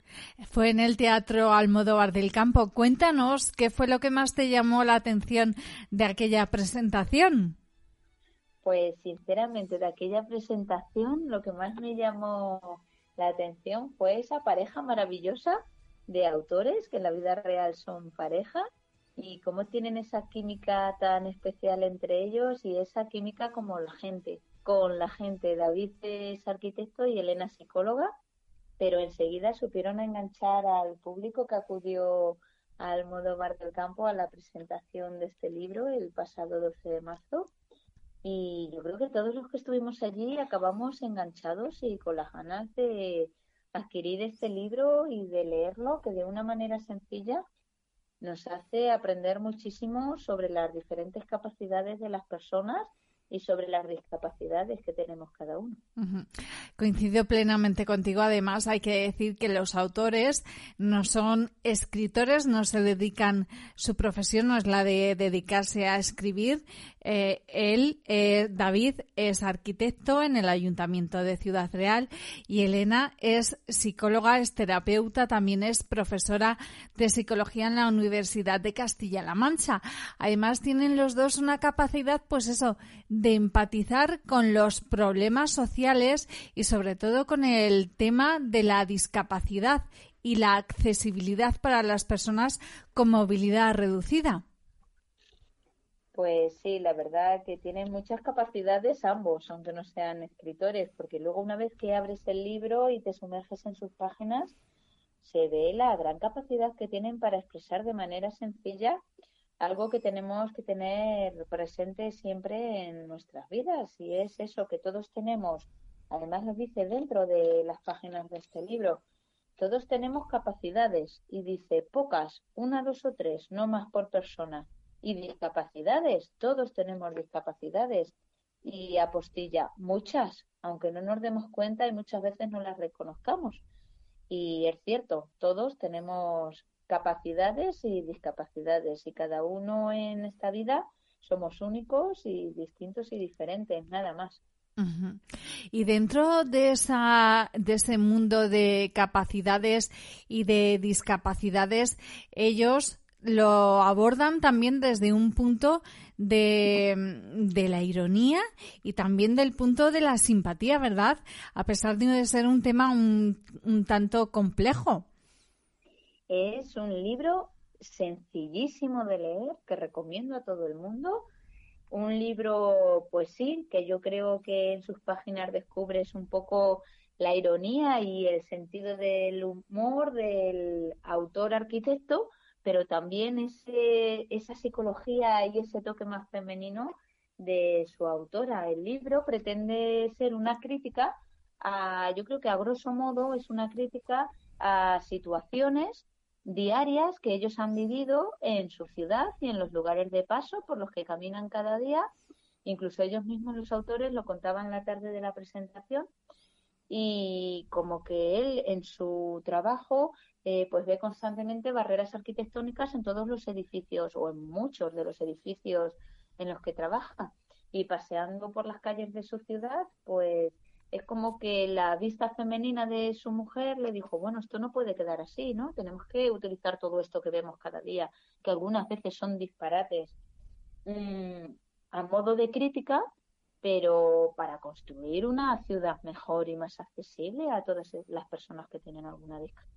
Fue en el Teatro Almodóvar del Campo. Cuéntanos qué fue lo que más te llamó la atención de aquella presentación. Pues sinceramente de aquella presentación lo que más me llamó la atención fue esa pareja maravillosa de autores que en la vida real son pareja y cómo tienen esa química tan especial entre ellos y esa química como la gente con la gente. David es arquitecto y Elena psicóloga, pero enseguida supieron enganchar al público que acudió al modo Bar del Campo a la presentación de este libro el pasado 12 de marzo. Y yo creo que todos los que estuvimos allí acabamos enganchados y con las ganas de adquirir este libro y de leerlo, que de una manera sencilla nos hace aprender muchísimo sobre las diferentes capacidades de las personas y sobre las discapacidades que tenemos cada uno. Coincido plenamente contigo. Además, hay que decir que los autores no son escritores, no se dedican, su profesión no es la de dedicarse a escribir. Eh, él, eh, David, es arquitecto en el Ayuntamiento de Ciudad Real y Elena es psicóloga, es terapeuta, también es profesora de psicología en la Universidad de Castilla-La Mancha. Además, tienen los dos una capacidad, pues eso, de empatizar con los problemas sociales y sobre todo con el tema de la discapacidad y la accesibilidad para las personas con movilidad reducida. Pues sí, la verdad que tienen muchas capacidades ambos, aunque no sean escritores, porque luego una vez que abres el libro y te sumerges en sus páginas, se ve la gran capacidad que tienen para expresar de manera sencilla algo que tenemos que tener presente siempre en nuestras vidas y es eso que todos tenemos, además lo dice dentro de las páginas de este libro, todos tenemos capacidades y dice pocas, una, dos o tres, no más por persona. Y discapacidades, todos tenemos discapacidades. Y apostilla, muchas, aunque no nos demos cuenta y muchas veces no las reconozcamos. Y es cierto, todos tenemos capacidades y discapacidades y cada uno en esta vida somos únicos y distintos y diferentes, nada más. Y dentro de, esa, de ese mundo de capacidades y de discapacidades, ellos lo abordan también desde un punto de, de, la ironía y también del punto de la simpatía, ¿verdad? A pesar de ser un tema un, un tanto complejo. Es un libro sencillísimo de leer que recomiendo a todo el mundo un libro, pues sí, que yo creo que en sus páginas descubres un poco la ironía y el sentido del humor del autor arquitecto, pero también ese, esa psicología y ese toque más femenino de su autora. El libro pretende ser una crítica a, yo creo que a grosso modo es una crítica a situaciones diarias que ellos han vivido en su ciudad y en los lugares de paso por los que caminan cada día. Incluso ellos mismos, los autores, lo contaban la tarde de la presentación y como que él en su trabajo eh, pues ve constantemente barreras arquitectónicas en todos los edificios o en muchos de los edificios en los que trabaja y paseando por las calles de su ciudad pues es como que la vista femenina de su mujer le dijo, bueno, esto no puede quedar así, ¿no? Tenemos que utilizar todo esto que vemos cada día, que algunas veces son disparates, mm, a modo de crítica, pero para construir una ciudad mejor y más accesible a todas las personas que tienen alguna discapacidad.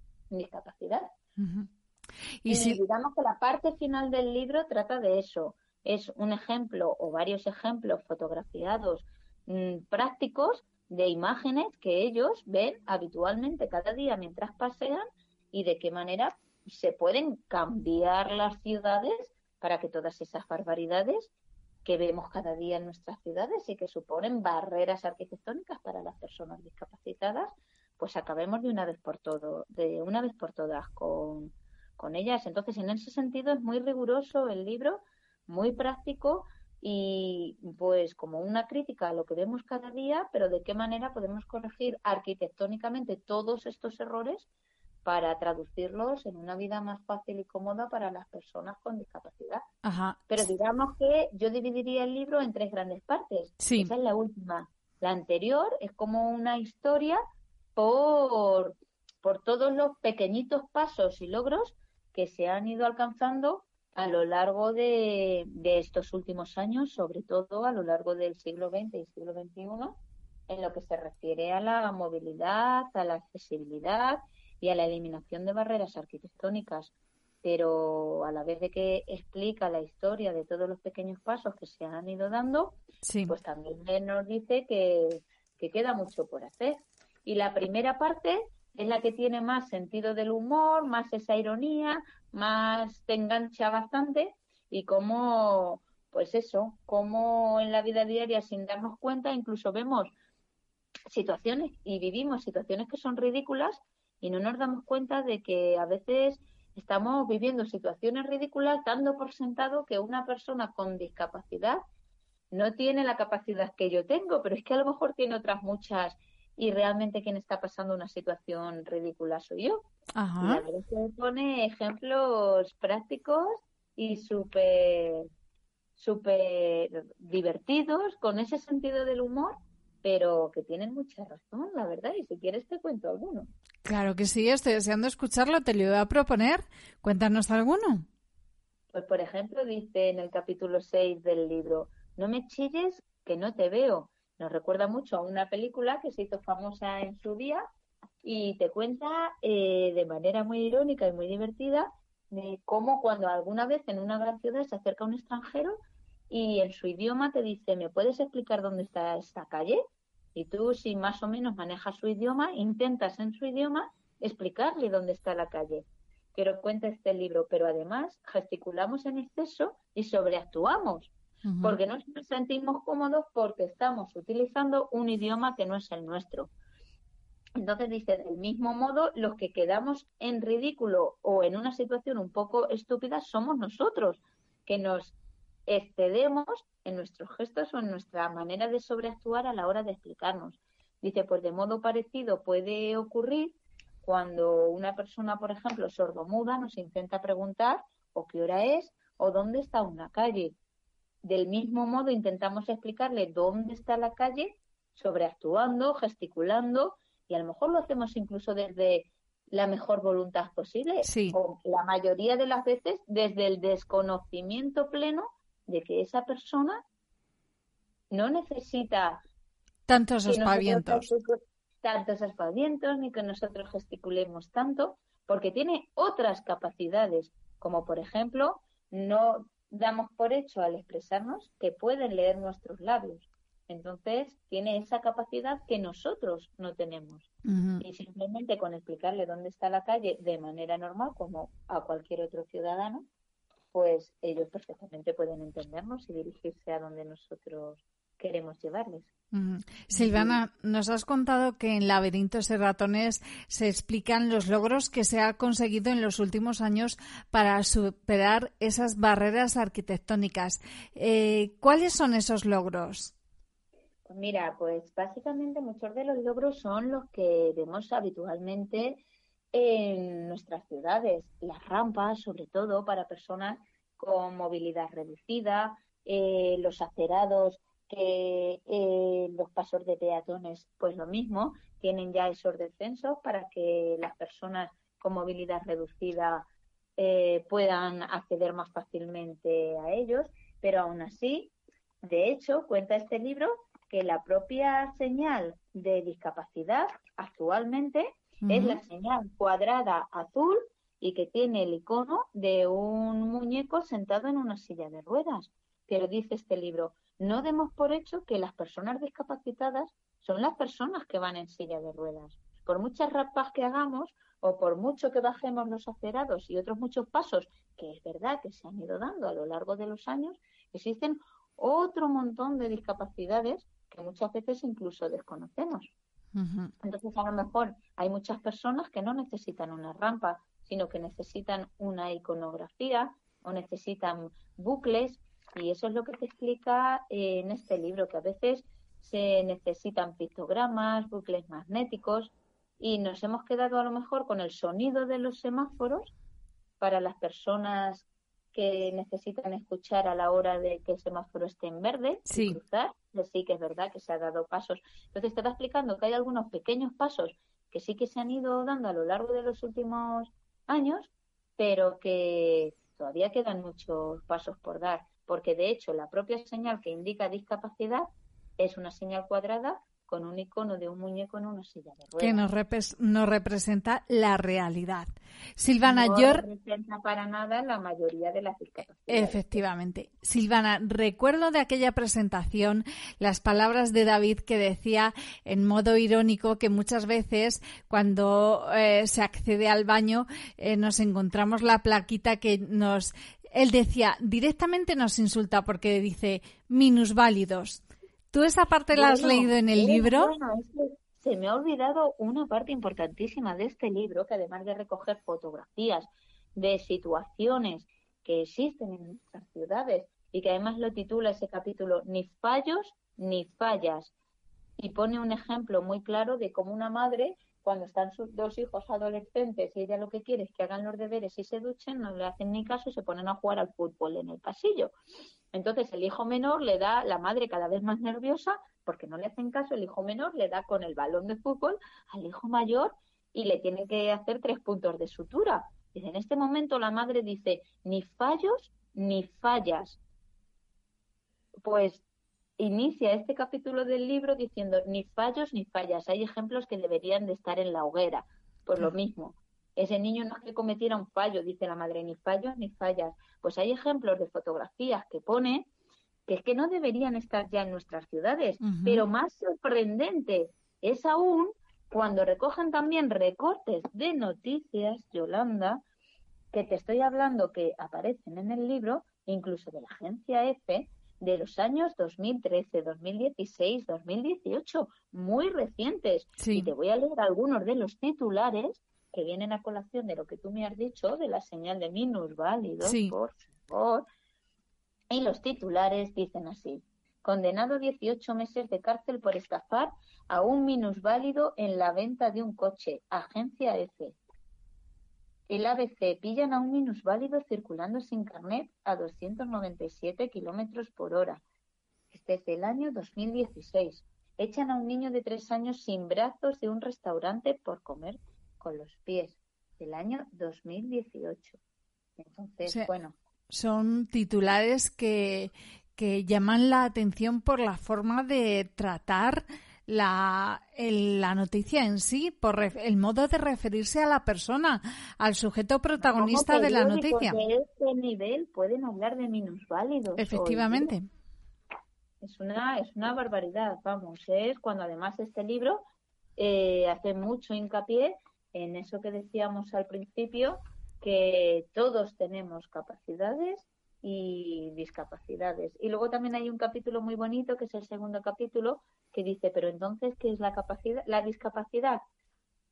Y, si... digamos que la parte final del libro trata de eso. Es un ejemplo o varios ejemplos fotografiados mm, prácticos de imágenes que ellos ven habitualmente cada día mientras pasean y de qué manera se pueden cambiar las ciudades para que todas esas barbaridades que vemos cada día en nuestras ciudades y que suponen barreras arquitectónicas para las personas discapacitadas, pues acabemos de una vez por todo, de una vez por todas con, con ellas. Entonces, en ese sentido es muy riguroso el libro, muy práctico y pues como una crítica a lo que vemos cada día, pero de qué manera podemos corregir arquitectónicamente todos estos errores para traducirlos en una vida más fácil y cómoda para las personas con discapacidad. Pero digamos que yo dividiría el libro en tres grandes partes. Esa es la última. La anterior es como una historia por, por todos los pequeñitos pasos y logros que se han ido alcanzando a lo largo de, estos últimos años, sobre todo a lo largo del siglo XX y siglo XXI, en lo que se refiere a la movilidad, a la accesibilidad y a la eliminación de barreras arquitectónicas. Pero a la vez de que explica la historia de todos los pequeños pasos que se han ido dando, pues también nos dice que, que queda mucho por hacer. Y la primera parte es la que tiene más sentido del humor, más esa ironía, más te engancha bastante y como, pues eso, como en la vida diaria sin darnos cuenta incluso vemos situaciones y vivimos situaciones que son ridículas y no nos damos cuenta de que a veces estamos viviendo situaciones ridículas dando por sentado que una persona con discapacidad no tiene la capacidad que yo tengo, pero es que a lo mejor tiene otras muchas y realmente quien está pasando una situación ridícula soy yo. Ajá. Y a veces pone ejemplos prácticos y súper súper divertidos, con ese sentido del humor, pero que tienen mucha razón, la verdad, y si quieres te cuento alguno. Claro que sí, estoy deseando escucharlo, te lo voy a proponer. Cuéntanos alguno. Pues, por ejemplo, dice en el capítulo 6 del libro, no me chilles que no te veo, nos recuerda mucho a una película que se hizo famosa en su día y te cuenta eh, de manera muy irónica y muy divertida de cómo cuando alguna vez en una gran ciudad se acerca un extranjero y en su idioma te dice, ¿me puedes explicar dónde está esta calle? Y tú, si más o menos manejas su idioma, intentas en su idioma explicarle dónde está la calle. Quiero cuenta este libro, pero además gesticulamos en exceso y sobreactuamos porque no nos sentimos cómodos porque estamos utilizando un idioma que no es el nuestro. Entonces dice, del mismo modo, los que quedamos en ridículo o en una situación un poco estúpida somos nosotros, que nos excedemos en nuestros gestos o en nuestra manera de sobreactuar a la hora de explicarnos. Dice, pues de modo parecido puede ocurrir cuando una persona, por ejemplo, sordomuda, nos intenta preguntar o qué hora es o dónde está una calle del mismo modo intentamos explicarle dónde está la calle sobreactuando, gesticulando, y a lo mejor lo hacemos incluso desde la mejor voluntad posible, o la mayoría de las veces desde el desconocimiento pleno de que esa persona no necesita tantos espavientos. Tantos espavientos, ni que nosotros gesticulemos tanto, porque tiene otras capacidades, como por ejemplo, no damos por hecho al expresarnos que pueden leer nuestros labios. Entonces, tiene esa capacidad que nosotros no tenemos. Y simplemente con explicarle dónde está la calle de manera normal, como a cualquier otro ciudadano, pues ellos perfectamente pueden entendernos y dirigirse a donde nosotros queremos llevarles. Silvana, nos has contado que en Laberintos y Ratones se explican los logros que se ha conseguido en los últimos años para superar esas barreras arquitectónicas. Eh, ¿Cuáles son esos logros? Pues mira, pues básicamente muchos de los logros son los que vemos habitualmente en nuestras ciudades, las rampas, sobre todo para personas con movilidad reducida, eh, los acerados que eh, los pasos de peatones, pues lo mismo, tienen ya esos descensos para que las personas con movilidad reducida eh, puedan acceder más fácilmente a ellos, pero aún así, de hecho, cuenta este libro que la propia señal de discapacidad actualmente es la señal cuadrada azul y que tiene el icono de un muñeco sentado en una silla de ruedas. Pero dice este libro, no demos por hecho que las personas discapacitadas son las personas que van en silla de ruedas. Por muchas rapas que hagamos o por mucho que bajemos los acerados y otros muchos pasos, que es verdad que se han ido dando a lo largo de los años, existen otro montón de discapacidades que muchas veces incluso desconocemos. Entonces, a lo mejor hay muchas personas que no necesitan una rampa, sino que necesitan una iconografía o necesitan bucles, y eso es lo que te explica en este libro, que a veces se necesitan pictogramas, bucles magnéticos, y nos hemos quedado a lo mejor con el sonido de los semáforos para las personas que necesitan escuchar a la hora de que el semáforo esté en verde sí. cruzar, sí que es verdad que se ha dado pasos. Entonces te está explicando que hay algunos pequeños pasos que sí que se han ido dando a lo largo de los últimos años, pero que todavía quedan muchos pasos por dar, porque de hecho la propia señal que indica discapacidad es una señal cuadrada con un icono de un muñeco en una silla de ruedas. Que nos, nos representa la realidad. Silvana, no yo... representa para nada la mayoría de las discapacidades. Efectivamente. Silvana, recuerdo de aquella presentación las palabras de David que decía en modo irónico que muchas veces cuando eh, se accede al baño eh, nos encontramos la plaquita que nos... Él decía, directamente nos insulta porque dice minusválidos ¿Tú esa parte la has leído en el libro? se me ha olvidado una parte importantísima de este libro, que además de recoger fotografías de situaciones que existen en nuestras ciudades y que además lo titula ese capítulo Ni fallos ni fallas y pone un ejemplo muy claro de cómo una madre cuando están sus dos hijos adolescentes y ella lo que quiere es que hagan los deberes y se duchen, no le hacen ni caso y se ponen a jugar al fútbol en el pasillo. Entonces el hijo menor le da, la madre cada vez más nerviosa, porque no le hacen caso, el hijo menor le da con el balón de fútbol al hijo mayor y le tiene que hacer tres puntos de sutura. Dice, en este momento la madre dice, ni fallos ni fallas. Pues inicia este capítulo del libro diciendo, ni fallos ni fallas. Hay ejemplos que deberían de estar en la hoguera. Pues lo mismo, ese niño no es que cometiera un fallo, dice la madre, ni fallos ni fallas. Pues hay ejemplos de fotografías que pone que es que no deberían estar ya en nuestras ciudades, pero más sorprendente es aún cuando recogen también recortes de noticias, Yolanda, que te estoy hablando que aparecen en el libro, incluso de la agencia EFE, de los años 2013, 2016, 2018, muy recientes. Y te voy a leer algunos de los titulares que vienen a colación de lo que tú me has dicho, de la señal de minusválidos, por favor. Y los titulares dicen así. Condenado 18 meses de cárcel por estafar a un minusválido en la venta de un coche. Agencia F. El ABC pillan a un minusválido circulando sin carnet a 297 kilómetros por hora. Este es del año 2016. echan a un niño de tres años sin brazos de un restaurante por comer con los pies, del año 2018. Entonces, bueno. Son titulares que, que llaman la atención por la forma de tratar la, la noticia en sí, por el modo de referirse a la persona, al sujeto protagonista de la noticia. De este nivel pueden hablar de minusválidos. Efectivamente. Es una, es una barbaridad, vamos, es cuando además este libro eh, hace mucho hincapié en eso que decíamos al principio, que todos tenemos capacidades y discapacidades. Y luego también hay un capítulo muy bonito, que es el segundo capítulo, que dice, pero entonces, ¿qué es la capacidad? La discapacidad.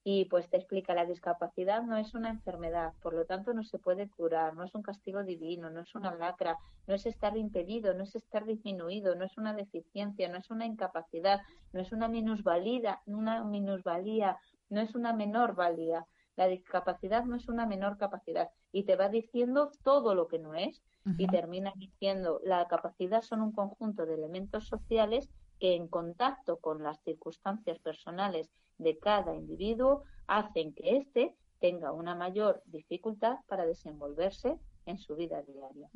Y pues te explica, la discapacidad no es una enfermedad, por lo tanto no se puede curar, no es un castigo divino, no es una lacra, no es estar impedido, no es estar disminuido, no es una deficiencia, no es una incapacidad, no es una minusvalía, una minusvalía, no es una menor valía. La discapacidad no es una menor capacidad y te va diciendo todo lo que no es y termina diciendo la capacidad son un conjunto de elementos sociales que en contacto con las circunstancias personales de cada individuo hacen que éste tenga una mayor dificultad para desenvolverse en su vida diaria.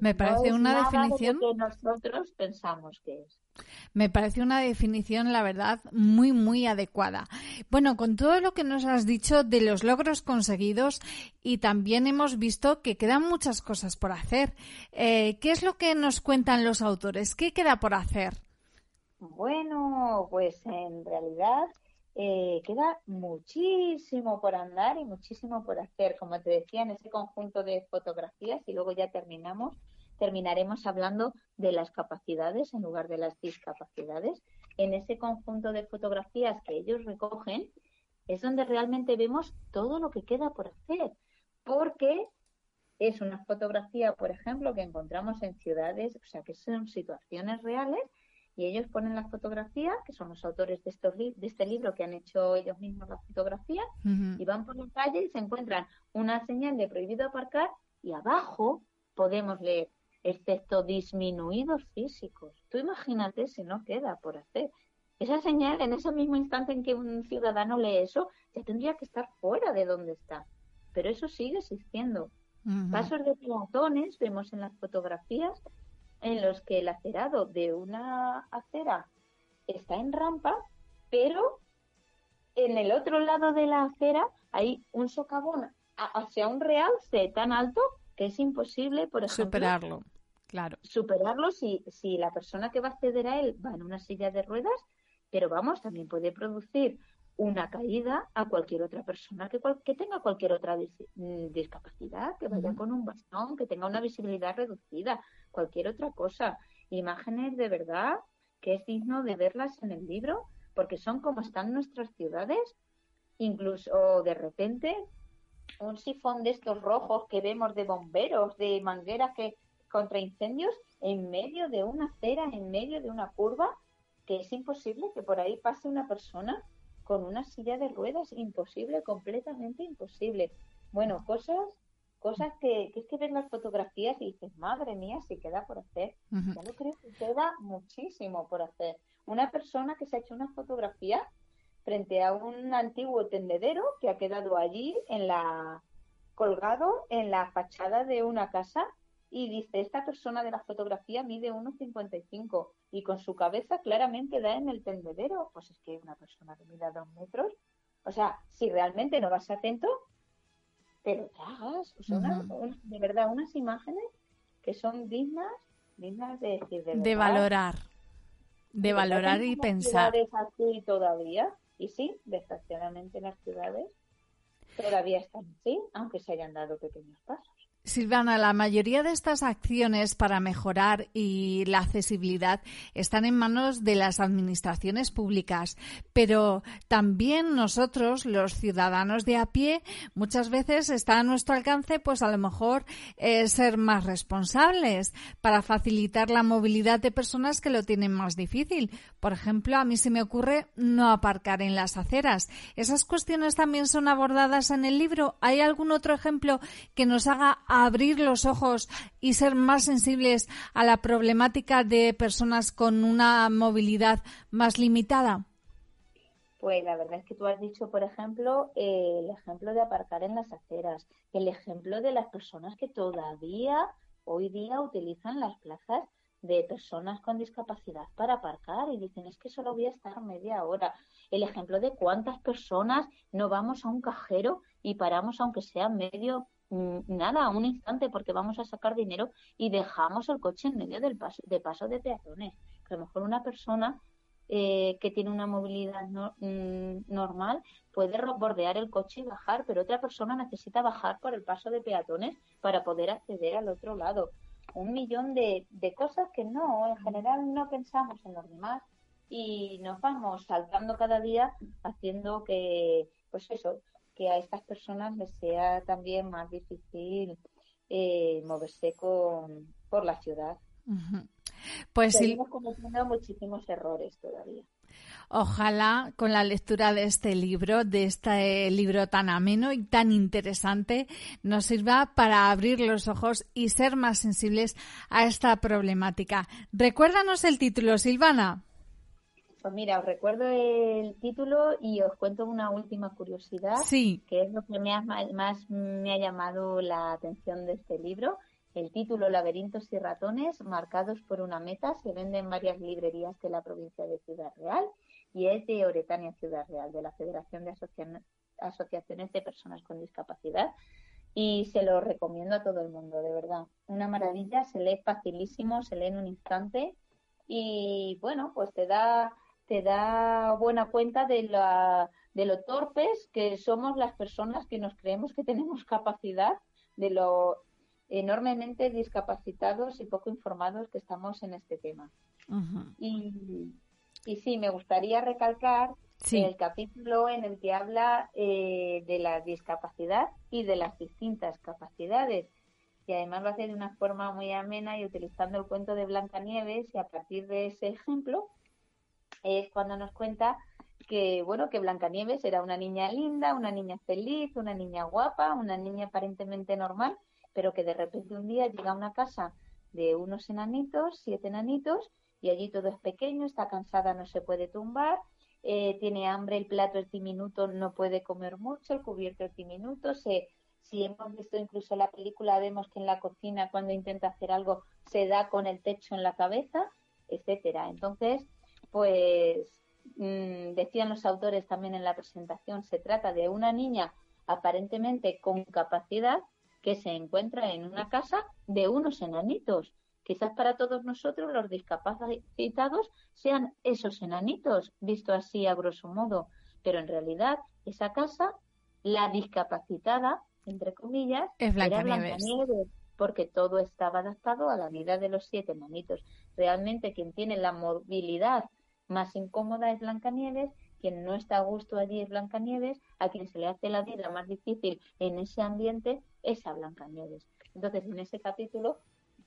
Me parece una definición que nosotros pensamos que es. Me parece una definición, la verdad, muy, muy adecuada. Bueno, con todo lo que nos has dicho de los logros conseguidos y también hemos visto que quedan muchas cosas por hacer. Eh, ¿Qué es lo que nos cuentan los autores? ¿Qué queda por hacer? Bueno, pues en realidad eh, queda muchísimo por andar y muchísimo por hacer. Como te decía, en ese conjunto de fotografías y luego ya terminamos, terminaremos hablando de las capacidades en lugar de las discapacidades. En ese conjunto de fotografías que ellos recogen es donde realmente vemos todo lo que queda por hacer, porque es una fotografía, por ejemplo, que encontramos en ciudades, o sea, que son situaciones reales y ellos ponen la fotografía, que son los autores de, estos de este libro que han hecho ellos mismos la fotografía, y van por la calle y se encuentran una señal de prohibido aparcar y abajo podemos leer, excepto disminuidos físicos. Tú imagínate si no queda por hacer. Esa señal, en ese mismo instante en que un ciudadano lee eso, ya tendría que estar fuera de donde está. Pero eso sigue existiendo. Pasos de peatones vemos en las fotografías en los que el acerado de una acera está en rampa, pero en el otro lado de la acera hay un socavón hacia un realce tan alto que es imposible, por ejemplo, superarlo. Claro. Superarlo si, si la persona que va a acceder a él va en una silla de ruedas, pero vamos, también puede producir una caída a cualquier otra persona que, que tenga cualquier otra mm, discapacidad, que vaya con un bastón, que tenga una visibilidad reducida, cualquier otra cosa. Imágenes de verdad que es digno de verlas en el libro, porque son como están nuestras ciudades, incluso de repente un sifón de estos rojos que vemos de bomberos, de mangueras que contra incendios en medio de una acera, en medio de una curva, que es imposible que por ahí pase una persona con una silla de ruedas, imposible, completamente imposible. Bueno, cosas cosas que, que es que ves las fotografías y dices, madre mía, si queda por hacer. Ya lo creo que queda muchísimo por hacer. Una persona que se ha hecho una fotografía frente a un antiguo tendedero que ha quedado allí en la colgado en la fachada de una casa y dice, esta persona de la fotografía mide 1,55 y con su cabeza claramente da en el tendedero. Pues es que una persona que mide dos metros, o sea, si realmente no vas atento, te lo tragas. O sea, de verdad, unas imágenes que son dignas, dignas de decir, de, valorar. De valorar y pensar. así todavía, y sí, desgraciadamente las ciudades todavía están así, aunque se hayan dado pequeños pasos. Silvana, la mayoría de estas acciones para mejorar y la accesibilidad están en manos de las administraciones públicas, pero también nosotros, los ciudadanos de a pie, muchas veces está a nuestro alcance, pues a lo mejor eh, ser más responsables para facilitar la movilidad de personas que lo tienen más difícil. Por ejemplo, a mí se me ocurre no aparcar en las aceras. ¿Esas cuestiones también son abordadas en el libro? ¿Hay algún otro ejemplo que nos haga abrir los ojos y ser más sensibles a la problemática de personas con una movilidad más limitada? Pues la verdad es que tú has dicho, por ejemplo, el ejemplo de aparcar en las aceras, el ejemplo de las personas que todavía hoy día utilizan las plazas de personas con discapacidad para aparcar y dicen es que solo voy a estar media hora. El ejemplo de cuántas personas no vamos a un cajero y paramos aunque sea medio nada, un instante porque vamos a sacar dinero y dejamos el coche en medio del paso de paso de peatones. a lo mejor una persona eh, que tiene una movilidad mm, normal puede bordear el coche y bajar, pero otra persona necesita bajar por el paso de peatones para poder acceder al otro lado un millón de, de cosas que no, en general no pensamos en los demás y nos vamos saltando cada día haciendo que, pues eso, que a estas personas les sea también más difícil eh, moverse con, por la ciudad. Pues Seguimos cometiendo muchísimos errores todavía. Ojalá con la lectura de este libro, de este libro tan ameno y tan interesante, nos sirva para abrir los ojos y ser más sensibles a esta problemática. Recuérdanos el título, Silvana. Pues mira, os recuerdo el título y os cuento una última curiosidad, sí. que es lo que me más me ha llamado la atención de este libro. El título Laberintos y ratones marcados por una meta se vende en varias librerías de la provincia de Ciudad Real y es de Oretania Ciudad Real, de la Federación de Asociaciones de Personas con Discapacidad. Y se lo recomiendo a todo el mundo, de verdad. Una maravilla, se lee facilísimo, se lee en un instante y bueno, pues te da, te da buena cuenta de, la, de lo torpes que somos las personas que nos creemos que tenemos capacidad, de lo enormemente discapacitados y poco informados que estamos en este tema. y, y, sí, me gustaría recalcar el capítulo en el que habla eh, de la discapacidad y de las distintas capacidades. Y además lo hace de una forma muy amena y utilizando el cuento de Blancanieves y a partir de ese ejemplo es cuando nos cuenta que bueno que Blancanieves era una niña linda, una niña feliz, una niña guapa, una niña aparentemente normal pero que de repente un día llega a una casa de unos enanitos, siete enanitos, y allí todo es pequeño, está cansada, no se puede tumbar, eh, tiene hambre, el plato es diminuto, no puede comer mucho, el cubierto es diminuto, se, si hemos visto incluso la película, vemos que en la cocina cuando intenta hacer algo se da con el techo en la cabeza, etcétera. Entonces, pues mm, decían los autores también en la presentación, se trata de una niña aparentemente con capacidad, que se encuentra en una casa de unos enanitos. Quizás para todos nosotros los discapacitados sean esos enanitos, visto así a grosso modo, pero en realidad esa casa, la discapacitada, entre comillas, es era Blancanieves, porque todo estaba adaptado a la vida de los siete enanitos. Realmente quien tiene la movilidad más incómoda es Blancanieves quien no está a gusto allí es Blancanieves, a quien se le hace la vida más difícil en ese ambiente es a Blancanieves. Entonces, en ese capítulo,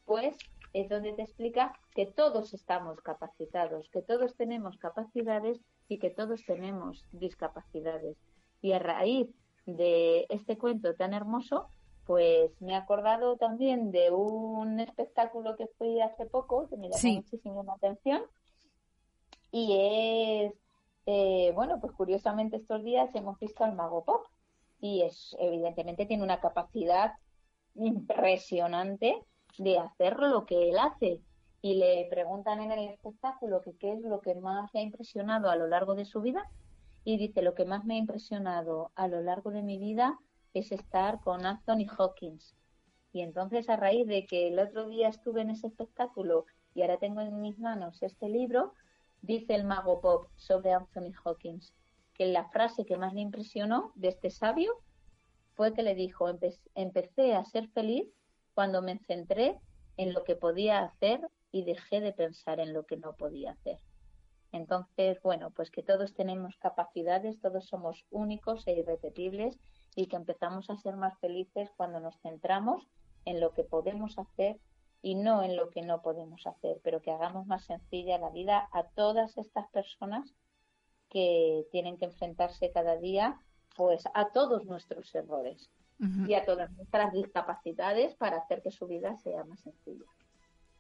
pues es donde te explica que todos estamos capacitados, que todos tenemos capacidades y que todos tenemos discapacidades. Y a raíz de este cuento tan hermoso, pues me he acordado también de un espectáculo que fui hace poco, que me llamó muchísimo la atención, y es eh, bueno, pues curiosamente estos días hemos visto al Mago Pop y es evidentemente tiene una capacidad impresionante de hacer lo que él hace. Y le preguntan en el espectáculo que qué es lo que más le ha impresionado a lo largo de su vida y dice lo que más me ha impresionado a lo largo de mi vida es estar con Anthony Hawkins. Y entonces a raíz de que el otro día estuve en ese espectáculo y ahora tengo en mis manos este libro, Dice el mago Pop sobre Anthony Hawkins que la frase que más le impresionó de este sabio fue que le dijo, empecé a ser feliz cuando me centré en lo que podía hacer y dejé de pensar en lo que no podía hacer. Entonces, bueno, pues que todos tenemos capacidades, todos somos únicos e irrepetibles y que empezamos a ser más felices cuando nos centramos en lo que podemos hacer y no en lo que no podemos hacer, pero que hagamos más sencilla la vida a todas estas personas que tienen que enfrentarse cada día pues a todos nuestros errores y a todas nuestras discapacidades para hacer que su vida sea más sencilla.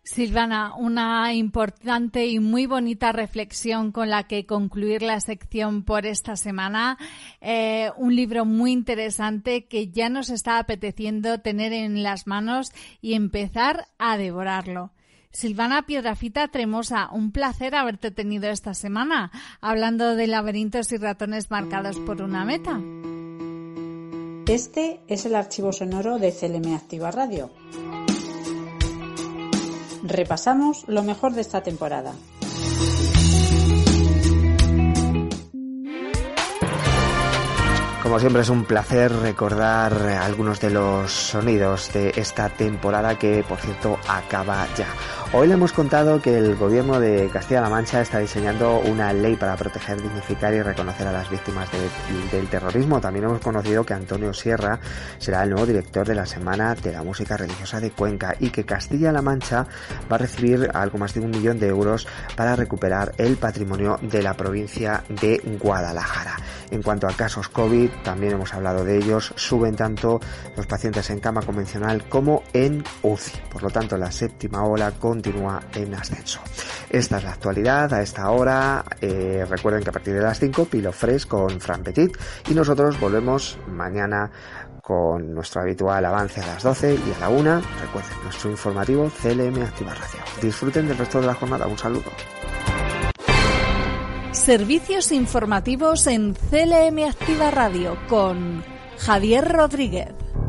Silvana, una importante y muy bonita reflexión con la que concluir la sección por esta semana. Eh, un libro muy interesante que ya nos está apeteciendo tener en las manos y empezar a devorarlo. Silvana Piedrafita Tremosa, un placer haberte tenido esta semana hablando de laberintos y ratones marcados por una meta. Este es el archivo sonoro de CLM Activa Radio. Repasamos lo mejor de esta temporada. Como siempre es un placer recordar algunos de los sonidos de esta temporada que por cierto acaba ya. Hoy le hemos contado que el gobierno de Castilla-La Mancha está diseñando una ley para proteger, dignificar y reconocer a las víctimas del terrorismo. También hemos conocido que Antonio Sierra será el nuevo director de la Semana de la Música Religiosa de Cuenca y que Castilla-La Mancha va a recibir algo más de un millón de euros para recuperar el patrimonio de la provincia de Guadalajara. En cuanto a casos COVID, también hemos hablado de ellos, suben tanto los pacientes en cama convencional como en UCI. Por lo tanto, la séptima ola con continúa en ascenso. Esta es la actualidad a esta hora. Eh, recuerden que a partir de las 5 Pilo Fresh con Fran Petit y nosotros volvemos mañana con nuestro habitual avance a las 12 y a la 1. Recuerden nuestro informativo CLM Activa Radio. Disfruten del resto de la jornada. Un saludo. Servicios informativos en CLM Activa Radio con Javier Rodríguez.